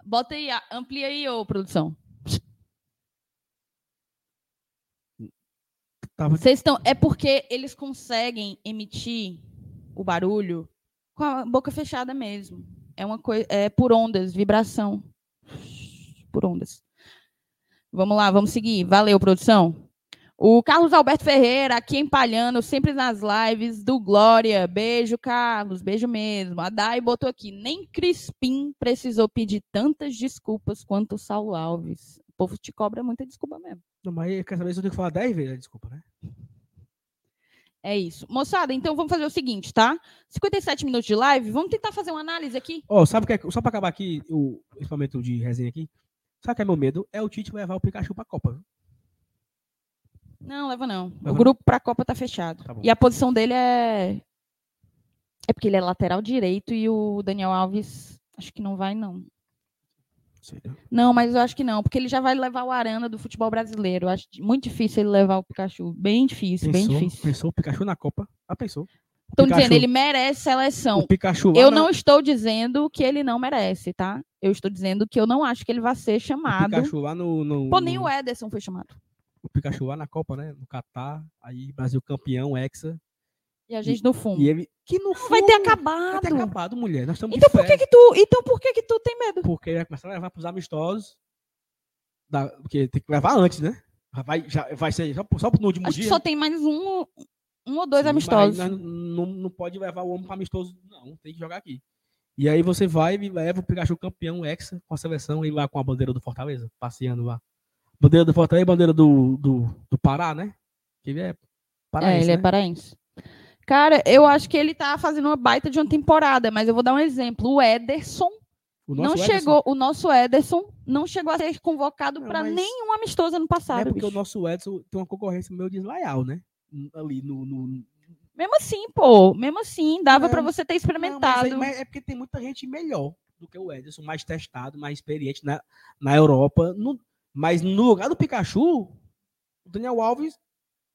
Bota aí, a- amplia aí, ô produção. Tava Vocês estão. É porque eles conseguem emitir o barulho com a boca fechada mesmo. É uma coisa. É por ondas, vibração. Por ondas. Vamos lá, vamos seguir. Valeu, produção. O Carlos Alberto Ferreira, aqui empalhando, sempre nas lives do Glória. Beijo, Carlos. Beijo mesmo. A Dai botou aqui. Nem Crispim precisou pedir tantas desculpas quanto o Saulo Alves. O povo te cobra muita desculpa mesmo. Não, mas quer saber se eu tenho que falar 10 vezes? Desculpa, né? É isso. Moçada, então vamos fazer o seguinte, tá? 57 minutos de live, vamos tentar fazer uma análise aqui? Ó, sabe o que é, só pra acabar aqui, o equipamento de resenha aqui, sabe o que é meu medo? É o Tite levar o Pikachu pra Copa. Não, leva não. O Leva grupo pra Copa tá fechado. Tá e a posição dele é. É porque ele é lateral direito e o Daniel Alves, acho que não vai, não. Sério? Não, mas eu acho que não, porque ele já vai levar o Arana do futebol brasileiro. Eu acho muito difícil ele levar o Pikachu. Bem difícil, bem Pensou, difícil. pensou o Pikachu na Copa? Ah, pensou. O Estão Pikachu- dizendo, ele merece seleção. O Pikachu Eu na- não estou dizendo que ele não merece, tá? Eu estou dizendo que eu não acho que ele vai ser o chamado. Pikachu lá no, no, Pô, nem o Ederson foi chamado. o Pikachu lá na Copa, né? No Catar, aí Brasil campeão, Hexa. E a gente no fundo. E ele. Que no Não vai ter fundo- acabado. Vai ter acabado, mulher. Nós estamos Então por que que tu, então por que que tu tem medo? Porque vai começar a levar pros amistosos. Da, porque tem que levar antes, né? Vai, já, vai ser só, só no último Acho que dia. só tem mais um, um ou dois Sim, amistosos. Não, não pode levar o homem para amistoso, não. Tem que jogar aqui. E aí você vai e leva o Pikachu campeão, Hexa, com a seleção, e lá com a bandeira do Fortaleza, passeando lá. Bandeira do Fortaleza e bandeira do, do, do Pará, né? Que ele é É, paraense, ele é né? paraense. Cara, eu acho que ele tá fazendo uma baita de uma temporada, mas eu vou dar um exemplo. O Ederson O não nosso Ederson- chegou, o nosso Ederson não chegou a ser convocado para nenhum amistoso ano É passado. porque o bicho. nosso Edson tem uma concorrência meio desleal, né? Ali no. no... Mesmo assim, pô, mesmo assim, dava É. para você ter Não, experimentado. mas, aí- mas é porque tem muita gente melhor do que o Ederson, mais testado, mais experiente na, na Europa. No- mas no lugar do Pikachu, o Daniel Alves,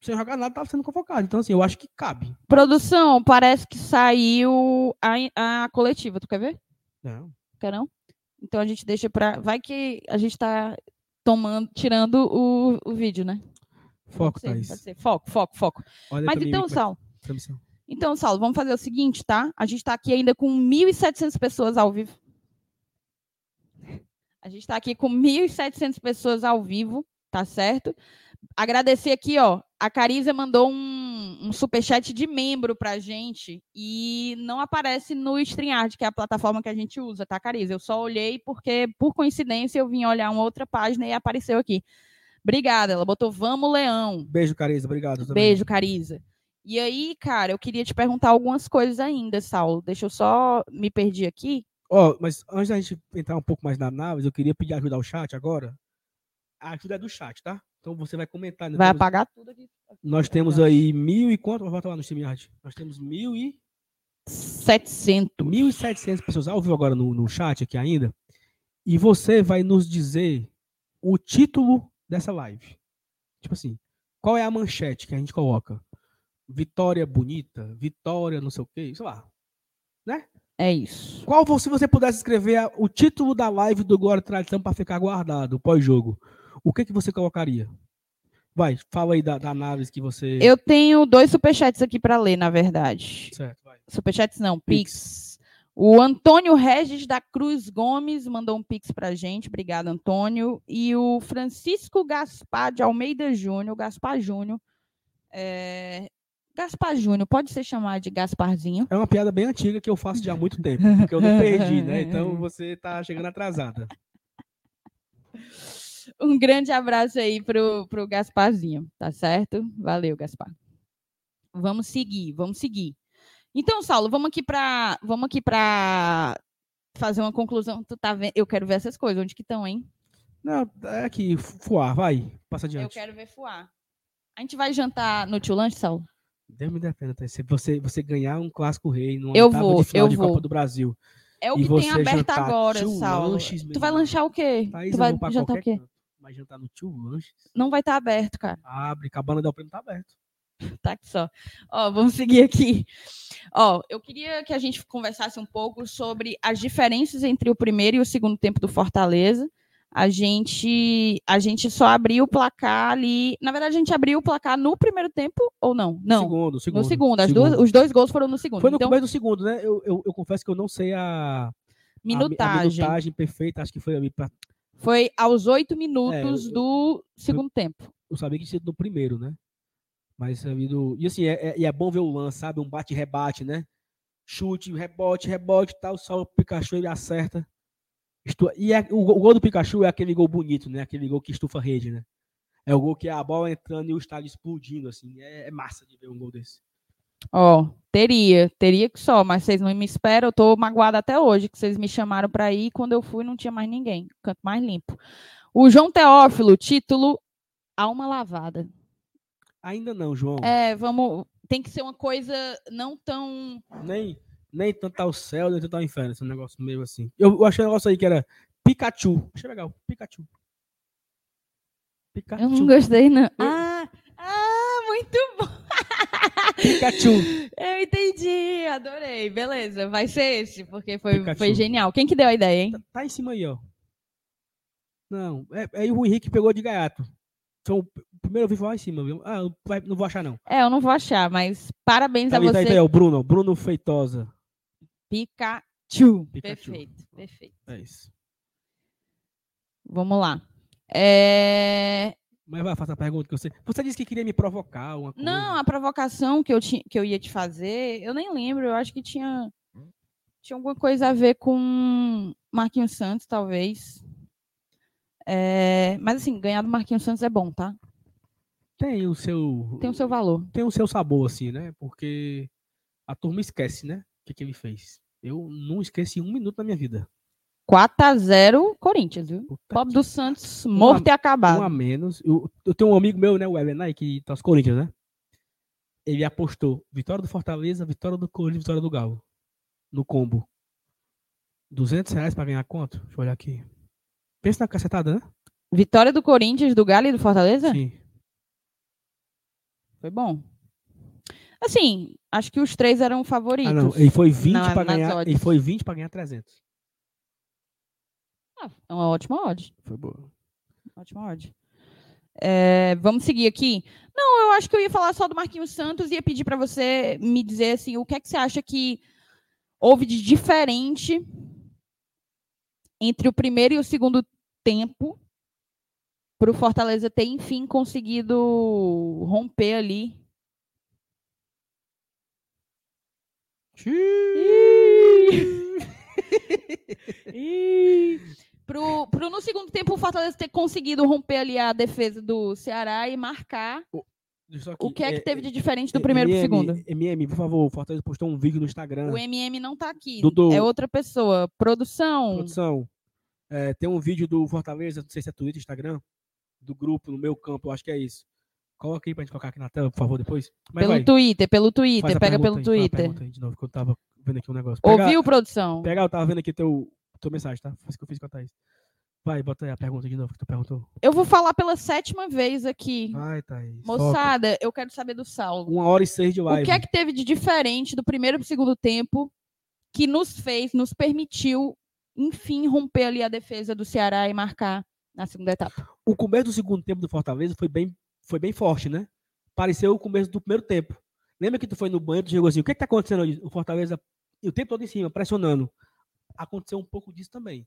sem jogar nada, estava sendo convocado. Então, assim, eu acho que cabe. Produção, parece que saiu a, a coletiva. Tu quer ver? Não. Quer não? Então a gente deixa pra. Vai que a gente tá tomando, tirando o, o vídeo, né? Foco, pode ser, pode ser. Foco, foco, foco. Olha Mas então, que Sal, então, Saulo, vamos fazer o seguinte, tá? A gente tá aqui ainda com 1.700 pessoas ao vivo. A gente tá aqui com 1.700 pessoas ao vivo, tá certo? Agradecer aqui, ó. A Cariza mandou um, um superchat de membro pra gente e não aparece no StreamYard, que é a plataforma que a gente usa, tá, Cariza? Eu só olhei porque, por coincidência, eu vim olhar uma outra página e apareceu aqui. Obrigada. Ela botou Vamos Leão. Beijo, Cariza. Obrigado. também. Beijo, Cariza. E aí, cara, eu queria te perguntar algumas coisas ainda, Saulo. Deixa eu só me perdi aqui. Ó, mas antes da gente entrar um pouco mais na análise, eu queria pedir ajuda ao chat agora. A ajuda é do chat, tá? Então você vai comentar. Vai Temos- apagar tudo aqui. Nós temos aí mil e quanto? Volta lá no StreamYard. Nós temos mil e 700. 1.700 pessoas ao vivo agora no, no chat aqui ainda. E você vai nos dizer o título dessa live. Tipo assim, qual é a manchete que a gente coloca? Vitória bonita, vitória não sei o quê, sei lá. É isso. Qual, se você pudesse escrever o título da live do Glória Tradição para ficar guardado pós-jogo, o que, que você colocaria? Vai, fala aí da, da análise que você. Eu tenho dois superchats aqui para ler, na verdade. Certo, vai. Superchats não, Pix. Pix. O Antônio Regis da Cruz Gomes mandou um Pix pra gente. Obrigado, Antônio. E o Francisco Gaspar de Almeida Júnior, Gaspar Júnior. é, Gaspar Júnior, pode ser chamado de Gasparzinho. É uma piada bem antiga que eu faço já há muito tempo, porque eu não perdi, né? Então você tá chegando atrasada. [LAUGHS] Um grande abraço aí pro, pro Gasparzinho, tá certo? Valeu, Gaspar. Vamos seguir, vamos seguir. Então, Saulo, vamos aqui para vamos aqui para fazer uma conclusão. Tu tá vendo? Eu quero ver essas coisas, onde que estão, hein? Não, é aqui, fuar, vai, passa Eu adiante. quero ver fuar. A gente vai jantar no tio lanche, Saulo? Deus me defenda, tá? se você, você ganhar um clássico rei numa Eu vou, de final eu de vou. Copa do Brasil. É o que tem aberto agora, Saulo. lanches, tu vai lanchar o quê? Thaís, tu eu vai jantar o quê? canto. Vai jantar no tio lanches. Não vai estar aberto, cara. Abre, Cabana Del Prêmio tá aberto. [LAUGHS] Tá aqui só. Ó, vamos seguir aqui. Ó, eu queria que a gente conversasse um pouco sobre as diferenças entre o primeiro e o segundo tempo do Fortaleza. A gente, a gente só abriu o placar ali. Na verdade, a gente abriu o placar no primeiro tempo ou não? Não. Segundo, segundo. no segundo. As Duas, os dois gols foram no segundo. Foi no então, começo do segundo, né? Eu, eu, eu confesso que eu não sei a, a mi- a minutagem. minutagem perfeita. Acho que foi ali pra Foi aos oito minutos É, eu- do segundo tempo. eu sabia que tinha sido no primeiro, né? Mas ali do. E assim, é, é, é bom ver o lance, sabe? Um bate-rebate, né? Chute, rebote, rebote tal, só o Pikachu ele acerta. Estu- E é- o, go- o gol do Pikachu é aquele gol bonito, né? Aquele gol que estufa a rede, né? É o gol que é a bola entrando e o estádio explodindo, assim. É, é massa de ver um gol desse. Ó, teria, teria que só, mas vocês não me esperam, eu tô magoada até hoje, que vocês me chamaram para ir, quando eu fui não tinha mais ninguém, canto mais limpo. O João Teófilo, título Alma Lavada. Ainda não, João. É, vamos, tem que ser uma coisa não tão, Nem, nem tanto ao céu, nem tanto ao inferno. Esse negócio meio assim. Eu, eu achei um negócio aí que era Pikachu. Achei legal. Pikachu. Pikachu. eu não gostei não. Ah, ah, muito bom. Pikachu. Eu entendi, adorei, beleza, vai ser esse, porque foi, Pikachu. foi genial. Quem que deu a ideia, hein? Tá, tá em cima aí, ó. Não, é, é aí o Henrique pegou de gaiato. Então, o primeiro eu vi falar em cima, viu? Ah, não vou achar, não. É, eu não vou achar, mas parabéns Tá a tá você, tá aí, ó, o Bruno. Bruno Feitosa. Pikachu. Pikachu. Perfeito, perfeito. É isso. Vamos lá. É, Mas vai, faça a pergunta que você. Você disse que queria me provocar uma coisa. Não, a provocação que eu, ti- que eu ia te fazer, eu nem lembro, eu acho que tinha, tinha alguma coisa a ver com Marquinhos Santos, talvez. É, Mas assim, ganhar do Marquinhos Santos é bom, tá? Tem o seu. Tem o seu valor. tem o seu sabor, assim, né? Porque a turma esquece, né? O que, que ele fez. Eu não esqueci um minuto na minha vida. 4x0 Corinthians, viu? Puta Pobre que- do Santos, morto e Um acabado. a menos. Eu, eu tenho um amigo meu, né, o Elenay, que tá os Corinthians, né? Ele apostou vitória do Fortaleza, vitória do Corinthians, vitória do Galo. No combo. 200 reais pra ganhar quanto? Deixa eu olhar aqui. Pensa na cacetada, né? Vitória do Corinthians, do Galo e do Fortaleza? Sim. Foi bom. Assim, acho que os três eram favoritos. Ah, não. Ele foi 20 na- pra nas ganhar. Odds. foi 20 pra ganhar 300. Ah, é uma ótima odd. Foi boa. Ótima odd. É, vamos seguir aqui. Não, eu acho que eu ia falar só do Marquinhos Santos e ia pedir para você me dizer assim, o que é que você acha que houve de diferente entre o primeiro e o segundo tempo para o Fortaleza ter, enfim, conseguido romper ali. [LAUGHS] Pro, pro no segundo tempo o Fortaleza ter conseguido romper ali a defesa do Ceará e marcar. Só O que é que teve de diferente do é, primeiro pro MM, segundo? MM, por favor, o Fortaleza postou um vídeo no Instagram. O MM não tá aqui. Dudu. É outra pessoa. Produção. Produção, é, tem um vídeo do Fortaleza, não sei se é Twitter, Instagram, do grupo, no meu campo, eu acho que é isso. Coloca aí pra gente colocar aqui na tela, por favor, depois. Mas pelo vai, Twitter, pelo Twitter. Pega pelo aí, Twitter. aí de novo, que eu tava vendo aqui um negócio. Pega, Ouviu, produção? Pega, eu tava vendo aqui teu, tua mensagem, tá? Foi isso que eu fiz com a Thaís. Vai, bota aí a pergunta de novo que tu perguntou. Eu vou falar pela sétima vez aqui. Vai, Thaís. foca. Moçada, eu quero saber do Saulo. Uma hora e seis de live. O que é que teve de diferente do primeiro pro segundo tempo que nos fez, nos permitiu, enfim, romper ali a defesa do Ceará e marcar na segunda etapa? O começo do segundo tempo do Fortaleza foi bem, foi bem forte, né? Pareceu o começo do primeiro tempo. Lembra que tu foi no banheiro e chegou assim, o que, que tá acontecendo ali? O Fortaleza, o tempo todo em cima, pressionando. Aconteceu um pouco disso também.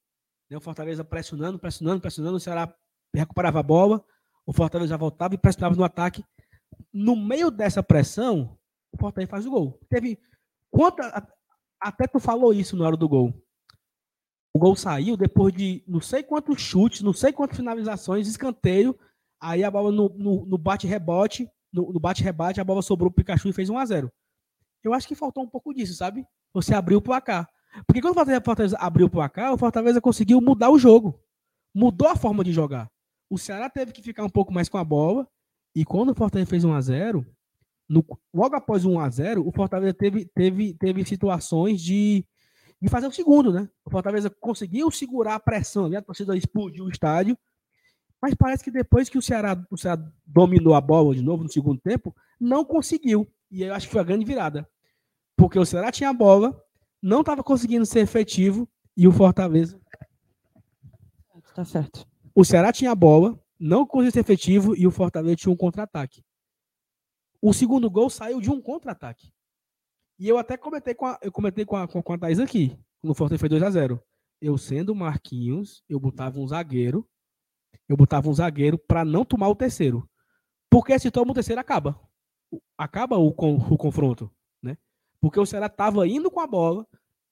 Né? O Fortaleza pressionando, pressionando, pressionando, o Ceará recuperava a bola, o Fortaleza voltava e pressionava no ataque. No meio dessa pressão, o Fortaleza faz o gol. Teve. Quanta, até tu falou isso na hora do gol. O gol saiu depois de não sei quantos chutes, não sei quantas finalizações, escanteio. Aí a bola no, no, no bate-rebote, no, no bate-rebate, a bola sobrou pro Pikachu e fez 1 a 0 Eu acho que faltou um pouco disso, sabe? Você abriu o placar. Porque quando o Fortaleza, Fortaleza abriu o placar, o Fortaleza conseguiu mudar o jogo. Mudou a forma de jogar. O Ceará teve que ficar um pouco mais com a bola. E quando o Fortaleza fez 1 a 0 no- logo após o 1 a 0 o Fortaleza teve, teve, teve situações de, de fazer o segundo, né? O Fortaleza conseguiu segurar a pressão, né? a torcida explodiu o estádio, mas parece que depois que o Ceará, o Ceará dominou a bola de novo no segundo tempo, não conseguiu. E eu acho que foi a grande virada. Porque o Ceará tinha a bola, não estava conseguindo ser efetivo, e o Fortaleza. Tá certo. O Ceará tinha a bola, não conseguiu ser efetivo, e o Fortaleza tinha um contra-ataque. O segundo gol saiu de um contra-ataque. E eu até comentei com a, eu comentei com a, com, a Thaís aqui, quando o Fortaleza foi 2 a 0 Eu sendo Marquinhos, eu botava um zagueiro, eu botava um zagueiro para não tomar o terceiro. Porque se toma o terceiro, acaba. Acaba o, o confronto, né? Porque o Ceará estava indo com a bola,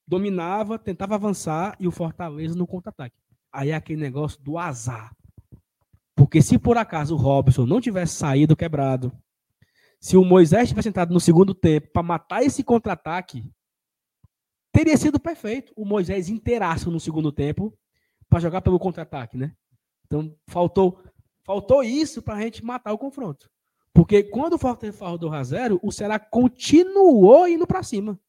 dominava, tentava avançar e o Fortaleza no contra-ataque. Aí é aquele negócio do azar. Porque se por acaso o Robson não tivesse saído quebrado, se o Moisés tivesse entrado no segundo tempo para matar esse contra-ataque, teria sido perfeito. O Moisés inteiraço no segundo tempo para jogar pelo contra-ataque, né? Então faltou, faltou isso para a gente matar o confronto. Porque quando o Fortaleza faz o 2 a 0 o Ceará continuou indo para cima.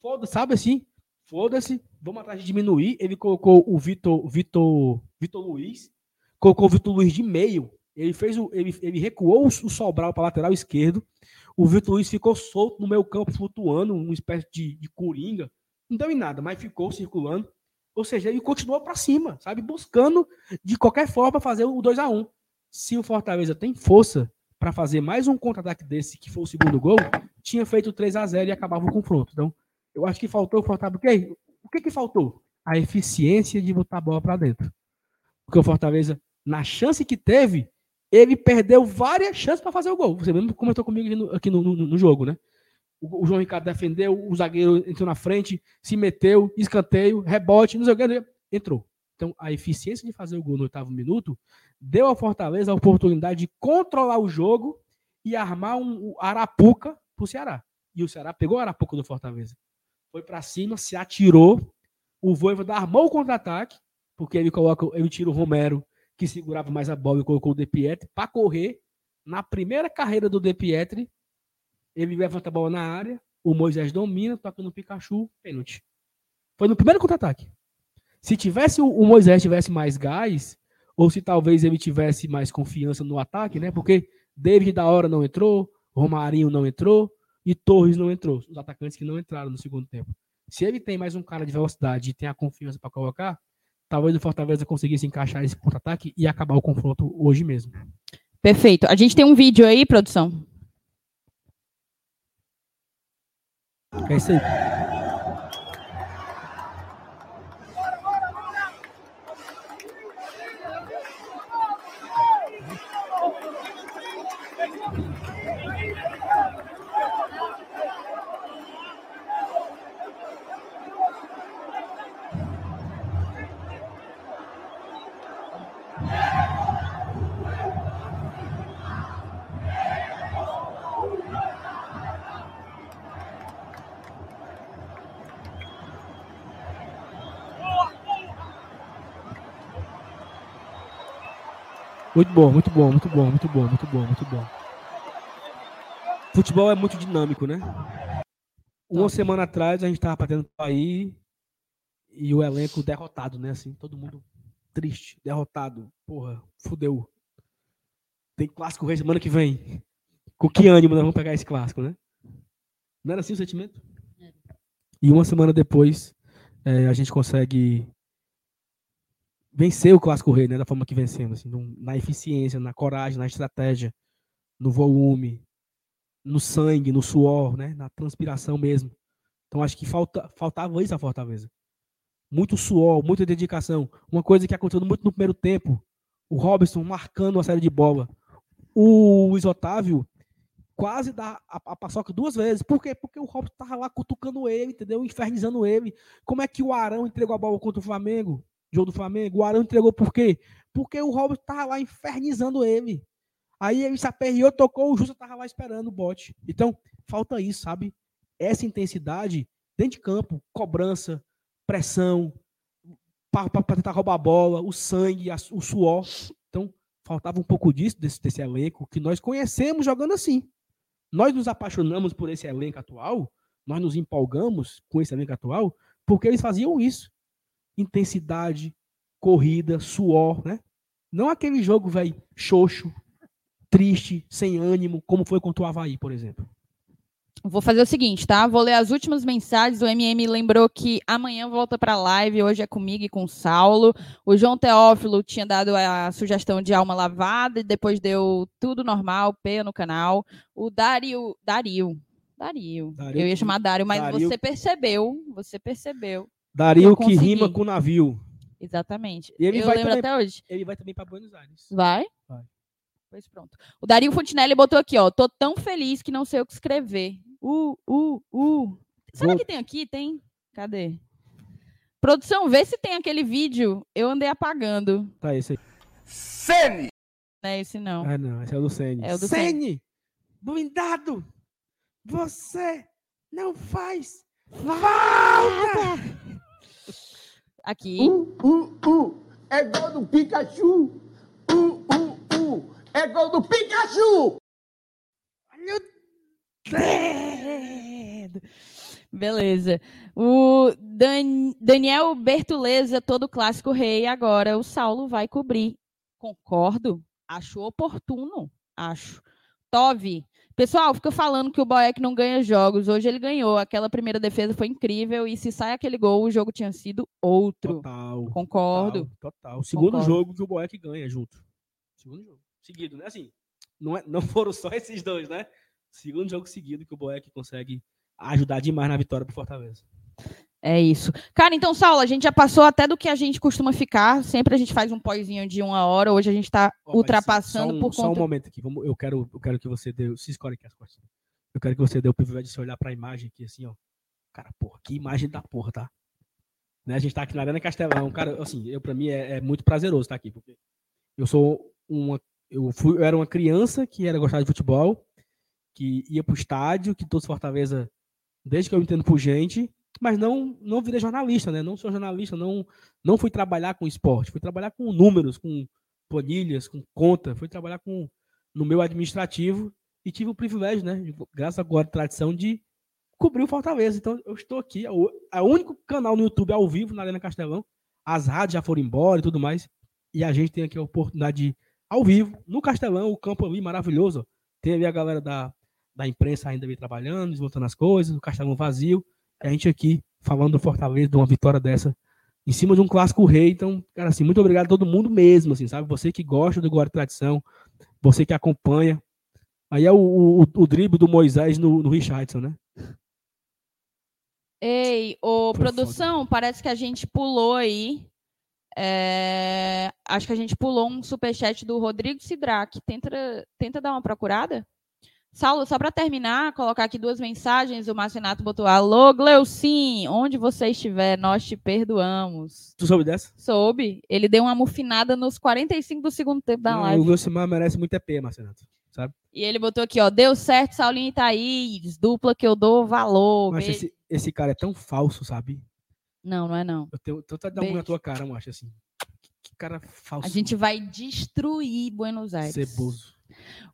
Foda, sabe assim? Foda-se, vamos atrás de diminuir. Ele colocou o Vitor, Vitor, Vitor Luiz, colocou o Vitor Luiz de meio. Ele fez o, ele, ele recuou o, Sobral para lateral esquerdo. O Vitor Luiz ficou solto no meio campo, flutuando, uma espécie de, de coringa. Não deu em nada, mas ficou circulando. Ou seja, ele continuou para cima, sabe? Buscando de qualquer forma fazer o 2 a 1 Se o Fortaleza tem força para fazer mais um contra-ataque desse, que foi o segundo gol, tinha feito 3 a 0 e acabava o confronto. Então, eu acho que faltou o Fortaleza. O que, o que, que faltou? A eficiência de botar a bola para dentro. Porque o Fortaleza, na chance que teve, ele perdeu várias chances para fazer o gol. Você mesmo comentou comigo aqui no, aqui no, no- no jogo, né? O, o João Ricardo defendeu, o zagueiro entrou na frente, se meteu, escanteio, rebote, não sei o que, entrou. Então, a eficiência de fazer o gol no oitavo minuto deu ao Fortaleza a oportunidade de controlar o jogo e armar um, um Arapuca pro Ceará. E o Ceará pegou o Arapuca do Fortaleza. Foi para cima, se atirou. O Voivoda armou o contra-ataque, porque ele coloca, ele tira o Romero, que segurava mais a bola e colocou o De Pietri para correr. Na primeira carreira do De Pietri, ele levanta a bola na área, o Moisés domina, toca no Pikachu, pênalti. Foi no primeiro contra-ataque. Se tivesse o, Moisés tivesse mais gás, ou se talvez ele tivesse mais confiança no ataque, né? Porque David da hora não entrou, Romarinho não entrou e Torres não entrou. Os atacantes que não entraram no segundo tempo. Se ele tem mais um cara de velocidade e tem a confiança para colocar, talvez o Fortaleza conseguisse encaixar esse contra-ataque e acabar o confronto hoje mesmo. Perfeito. A gente tem um vídeo aí, produção. É isso aí. Muito bom, muito bom, muito bom, muito bom, muito bom, muito bom. Futebol é muito dinâmico, né? Uma semana atrás a gente tava batendo aí e o elenco derrotado, né? Assim, todo mundo triste, derrotado. Porra, fudeu. Tem clássico rei semana que vem. Com que ânimo nós vamos pegar esse clássico, né? Não era assim o sentimento? E uma semana depois eh, a gente consegue vencer o clássico rei, né? Da forma que vencemos, assim, na eficiência, na coragem, na estratégia, no volume, no sangue, no suor, né? Na transpiração mesmo. Então acho que falta, faltava isso a Fortaleza. Muito suor, muita dedicação. Uma coisa que aconteceu muito no primeiro tempo. O Robson marcando uma série de bola. O Luiz Otávio quase dá a, a paçoca duas vezes. Por quê? Porque o Robson tava lá cutucando ele, entendeu? Infernizando ele. Como é que o Arão entregou a bola contra o Flamengo? Jogo do Flamengo. O Arão entregou por quê? Porque o Robson tava lá infernizando ele. Aí ele se aperreou, tocou, o Justa tava lá esperando o bote. Então, falta isso, sabe? Essa intensidade dentro de campo, cobrança, pressão, para tentar roubar a bola, o sangue, a- o suor. Então, faltava um pouco disso, desse, desse elenco, que nós conhecemos jogando assim. Nós nos apaixonamos por esse elenco atual, nós nos empolgamos com esse elenco atual, porque eles faziam isso. Intensidade, corrida, suor, né? Não aquele jogo, velho, xoxo, triste, sem ânimo, como foi contra o Havaí, por exemplo. Vou fazer o seguinte, tá? Vou ler as últimas mensagens. O MM lembrou que amanhã volta para live, hoje é comigo e com o Saulo. O João Teófilo tinha dado a sugestão de alma lavada e depois deu tudo normal, P no canal. O Dario, Dario, Dario. Dario Eu ia chamar Dario, mas Dario- você percebeu, você percebeu. Dario Eu que consegui. rima com navio. Exatamente. E ele Eu vai lembro também- até hoje. Ele vai também para Buenos Aires. Vai? Vai. Pois pronto. O Dario Fontinelli botou aqui, ó. Tô tão feliz que não sei o que escrever. Uh, uh, uh. Será Vou- que tem aqui? Tem? Cadê? Produção, vê se tem aquele vídeo. Eu andei apagando. Tá esse aí. Sene! Não é esse, não. Ah, não, esse é o do Sene. É o do Sene! Blindado! Você não faz falta! Aqui. Uh, uh, uh! É gol do Pikachu! Uh, uh, uh! É gol do Pikachu! Olha o dedo! Beleza. O Dan- Daniel Bertoleza, todo clássico rei. Agora o Saulo vai cobrir. Concordo. Acho oportuno. Acho. Tove. Pessoal, fica falando que o Boeck não ganha jogos. Hoje ele ganhou. Aquela primeira defesa foi incrível. E se sai aquele gol, o jogo tinha sido outro. Total. Concordo. Total, total. Segundo Concordo. jogo que o Boeck ganha junto. Segundo jogo. Seguido, né? Assim, não, é, não [LAUGHS] foram só esses dois, né? Segundo jogo seguido que o Boeck consegue ajudar demais na vitória pro Fortaleza. É isso. Cara, então, Saulo, a gente já passou até do que a gente costuma ficar. Sempre a gente faz um pózinho de uma hora. Hoje a gente está mas ultrapassando só um, por Só um conta. momento aqui. Vamos, eu, quero, eu quero que você dê. Se escolhe aqui as costas. Eu quero que você dê o privilégio de se olhar pra imagem aqui, assim, ó. Cara, porra, que imagem da porra, tá? Né, a gente tá aqui na Arena Castelão. Cara, assim, eu, pra mim é, é muito prazeroso estar aqui, porque eu sou uma. Eu, fui, eu era uma criança que era gostar de futebol, que ia pro estádio, que todos Fortaleza, desde que eu entendo por gente, mas não não virei jornalista, né? Não sou jornalista, não não fui trabalhar com esporte, fui trabalhar com números, com planilhas, com conta, fui trabalhar com no meu administrativo e tive o privilégio, né, graças agora à tradição de cobrir o Fortaleza. Então eu estou aqui, é o é o único canal no YouTube ao vivo na Arena Castelão. As rádios já foram embora e tudo mais, e a gente tem aqui a oportunidade de ao vivo no Castelão, o campo ali maravilhoso. Tem ali a galera da da imprensa ainda ali trabalhando, desmontando as coisas, o Castelão vazio, a gente aqui falando do Fortaleza, de uma vitória dessa em cima de um clássico rei. Então, cara, assim, muito obrigado a todo mundo mesmo, assim, sabe? Você que gosta do Guarda Tradição, você que acompanha. Aí é o, o, o drible do Moisés no, no Richardson, né? Ei, ô, Foi produção, parece que a gente pulou aí. é, Acho que a gente pulou um superchat do Rodrigo Sidraque. Tenta, tenta dar uma procurada. Saulo, só para terminar, colocar aqui duas mensagens. O Márcio Renato botou: Alô, Gleucim, onde você estiver, nós te perdoamos. Tu soube dessa? Soube. Ele deu uma mufinada nos 45 do segundo tempo da Não, live. o Gilcimar merece muito EP, Marcelo. Sabe? E ele botou aqui, ó, deu certo, Saulinho e Thaís, dupla que eu dou valor. Mas esse, esse cara é tão falso, sabe? Não, não é não. Eu tenho, tô até dando na tua cara, eu acho assim. cara falso. A gente vai destruir Buenos Aires. Ceboso.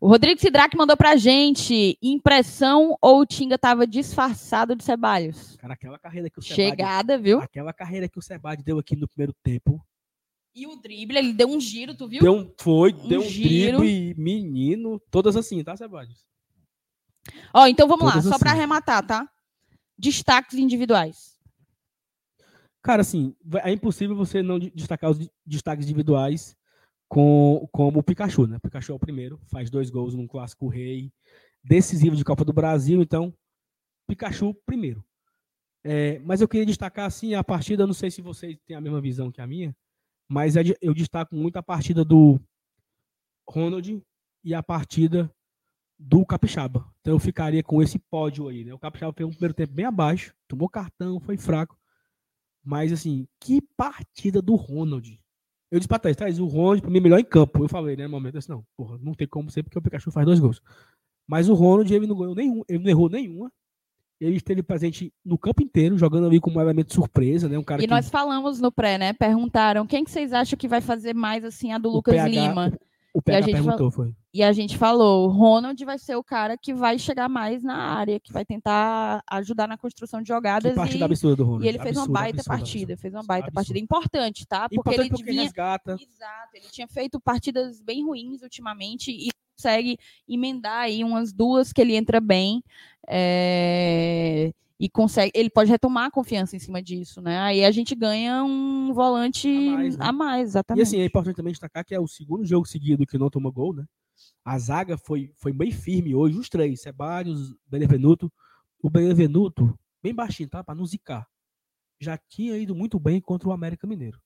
O Rodrigo Sidraque mandou pra gente: impressão ou o Tinga tava disfarçado de Ceballos? Cara, aquela carreira que o Sebade, Chegada, viu? aquela carreira que o Sebade deu aqui no primeiro tempo, E o drible, ele deu um giro, tu viu? deu um, foi, Um deu um giro. drible, menino, todas assim, tá, Sebade? Ó, então vamos lá, Todas só pra assim. arrematar, tá? Destaques individuais. Cara, assim, é impossível você não de- destacar os de- destaques individuais com, como o Pikachu, né? O Pikachu é o primeiro, faz dois gols num clássico rei, decisivo de Copa do Brasil, então, Pikachu primeiro. É, mas eu queria destacar, assim, a partida, não sei se vocês têm a mesma visão que a minha, mas é eu destaco muito a partida do Ronald e a partida do Capixaba. Então eu ficaria com esse pódio aí, né? O Capixaba fez um primeiro tempo bem abaixo, tomou cartão, foi fraco. Mas, assim, que partida do Ronald. Eu disse pra Thaís, Thaís, o Ronald, pra mim, é melhor em campo. Eu falei, né, no momento, assim, não, porra, não tem como ser, porque o Pikachu faz dois gols. Mas o Ronald, ele não ganhou nenhum, ele não errou nenhuma. Ele esteve presente no campo inteiro, jogando ali como um elemento surpresa, né? Um cara E que nós falamos no pré, né? Perguntaram quem que vocês acham que vai fazer mais assim a do O Lucas PH Lima. O PH gente perguntou, foi. E a gente falou, o Ronald vai ser o cara que vai chegar mais na área, que vai tentar ajudar na construção de Que jogadas. partida E, absurda do Ronald. e ele fez uma baita absurda, partida, absurda. fez uma baita partida importante, tá? Porque Importante ele porque vinha resgata. Exato, ele tinha feito partidas bem ruins ultimamente e consegue emendar aí umas duas que ele entra bem é, e consegue, ele pode retomar a confiança em cima disso, né? Aí a gente ganha um volante A mais, né? a mais, E exatamente. assim, é importante também destacar que é o segundo jogo seguido que não toma gol, né? A zaga foi, foi bem firme hoje, os três, Ceballos, Benevenuto. O Benevenuto, bem baixinho, tá? Pra não zicar. Já tinha ido muito bem contra o América Mineiro.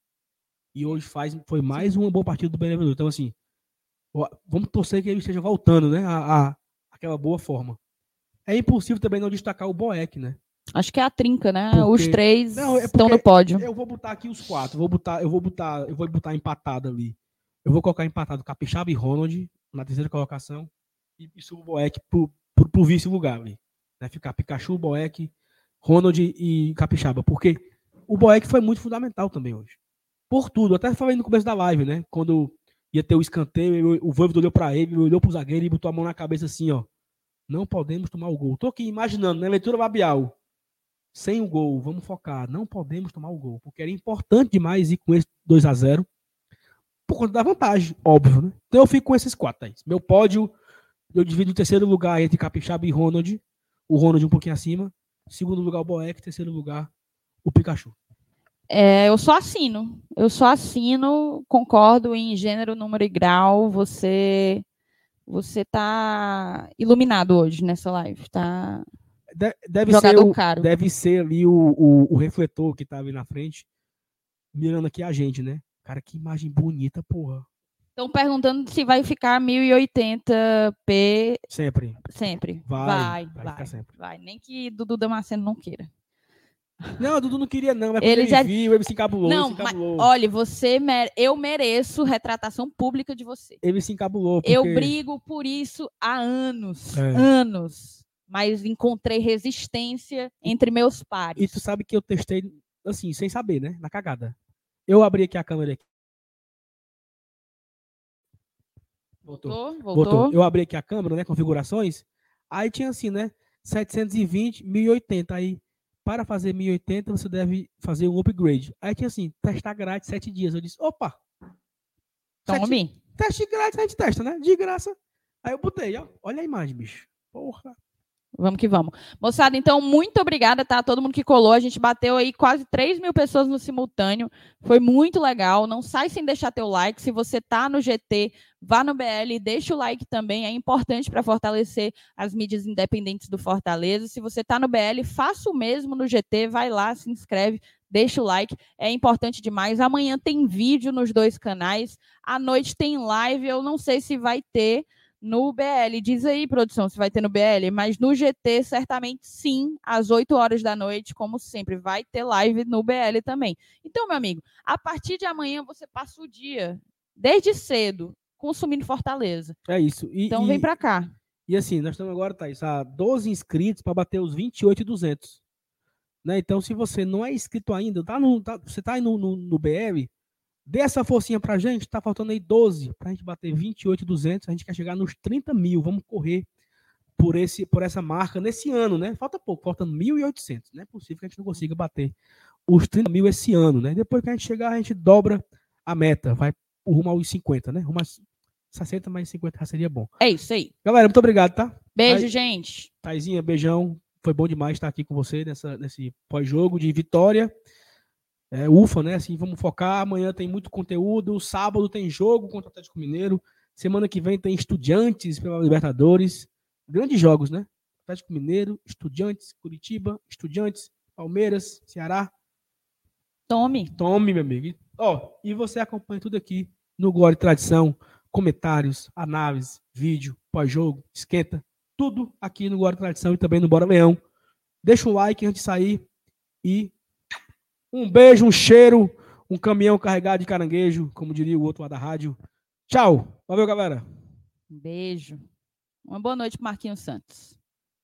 E hoje faz, foi mais uma boa partida do Benevenuto. Então, assim, vamos torcer que ele esteja voltando, né? A, a- aquela boa forma. É impossível também não destacar o Boeck, né? Acho que é a trinca, né? Porque- Os três Não, é estão no pódio. Eu vou botar aqui os quatro. Vou botar, eu vou botar, eu vou botar empatado ali. Eu vou colocar empatado Capixaba e Ronald na terceira colocação e, e subo o Boeck pro, pro, pro vice-lugar ali. Né? Ficar Pikachu, Boeck, Ronald e Capixaba. Porque o Boeck foi muito fundamental também hoje. Por tudo. Até falei no começo da live, né? Quando ia ter o escanteio, o Voivoda olhou pra ele, olhou pro zagueiro e botou a mão na cabeça assim, ó. Não podemos tomar o gol. Tô aqui imaginando, né? Leitura labial sem o gol, vamos focar, não podemos tomar o gol, porque era importante demais ir com esse 2 a 0 por conta da vantagem, óbvio, né? Então eu fico com esses quatro aí. Meu pódio, eu divido em terceiro lugar entre Capixaba e Ronald, o Ronald um pouquinho acima, segundo lugar o Boeck, terceiro lugar o Pikachu. É, eu só assino. Eu só assino, concordo em gênero, número e grau. Você você tá iluminado hoje nessa live, tá? De- Deve ser, o, caro. deve ser ali o, o, o refletor que tá ali na frente, mirando aqui a gente, né? Cara, que imagem bonita, porra. Estão perguntando se vai ficar 1080p Sempre. sempre. Vai, vai, vai vai. sempre. vai. Nem que Dudu Damasceno não queira. Não, Dudu não queria, não. Mas Ele ele já- viu, ele se encabulou. não, se mas encabulou. olha, você mere- eu mereço retratação pública de você. ele se encabulou. Eu porque- brigo por isso há anos, É. anos. Mas encontrei resistência entre meus pares. E tu sabe que eu testei, assim, sem saber, né? Na cagada. Eu abri aqui a câmera aqui. Voltou. Voltou? Voltou? Voltou. Eu abri aqui a câmera, né? Configurações. Aí tinha assim, né? 720, 1080. Aí, para fazer 1080, você deve fazer um upgrade. Aí tinha assim, testar grátis 7 dias. Eu disse, opa, sete- Tome. teste grátis a gente testa, né? De graça. Aí eu botei, ó. Olha a imagem, bicho. Porra. Vamos que vamos. Moçada, então, muito obrigada, tá? Todo mundo que colou. A gente bateu aí quase 3 mil pessoas no simultâneo. Foi muito legal. Não sai sem deixar teu like. Se você tá no GT, vá no BL, deixa o like também. É importante para fortalecer as mídias independentes do Fortaleza. Se você tá no BL, faça o mesmo no GT. Vai lá, se inscreve, deixa o like. É importante demais. Amanhã tem vídeo nos dois canais. À noite tem live. Eu não sei se vai ter no BL. Diz aí, produção, se vai ter no BL, mas no GT, certamente sim, às 8 horas da noite, como sempre, vai ter live no BL também. Então, meu amigo, a partir de amanhã você passa o dia, desde cedo, consumindo Fortaleza. É isso. E, Então, e- vem pra cá. E assim, nós estamos agora, Thaís, a 12 inscritos para bater os 28,200. Né? Então, se você não é inscrito ainda, tá no, tá- você tá aí no, no, no BR, Dê essa forcinha pra gente, tá faltando aí 12 pra gente bater 28,200. A gente quer chegar nos 30 mil. Vamos correr por, esse, por essa marca nesse ano, né? Falta pouco, faltando 1.800. Não é possível que a gente não consiga bater os 30 mil esse ano, né? Depois que a gente chegar, a gente dobra a meta, vai rumo aos 50, né? Rumo a 60 mais 50 já seria bom. É isso aí. Galera, muito obrigado, tá? Beijo, gente. Taizinha, beijão. Foi bom demais estar aqui com você nessa, nesse pós-jogo de vitória. É, ufa, né? Assim, vamos focar. Amanhã tem muito conteúdo. Sábado tem jogo contra o Atlético Mineiro. Semana que vem tem Estudiantes pela Libertadores. Grandes jogos, né? Atlético Mineiro, Estudiantes, Curitiba, Estudiantes, Palmeiras, Ceará. Tome. Tome, meu amigo. E, Ó, e você acompanha tudo aqui no Glória e Tradição, comentários, análise, vídeo, pós-jogo, esquenta, tudo aqui no Glória e Tradição e também no Bora Leão. Deixa um like antes de sair e um beijo, um cheiro, um caminhão carregado de caranguejo, como diria o outro lá da rádio. Tchau. Valeu, galera. Beijo. Uma boa noite, Marquinhos Santos.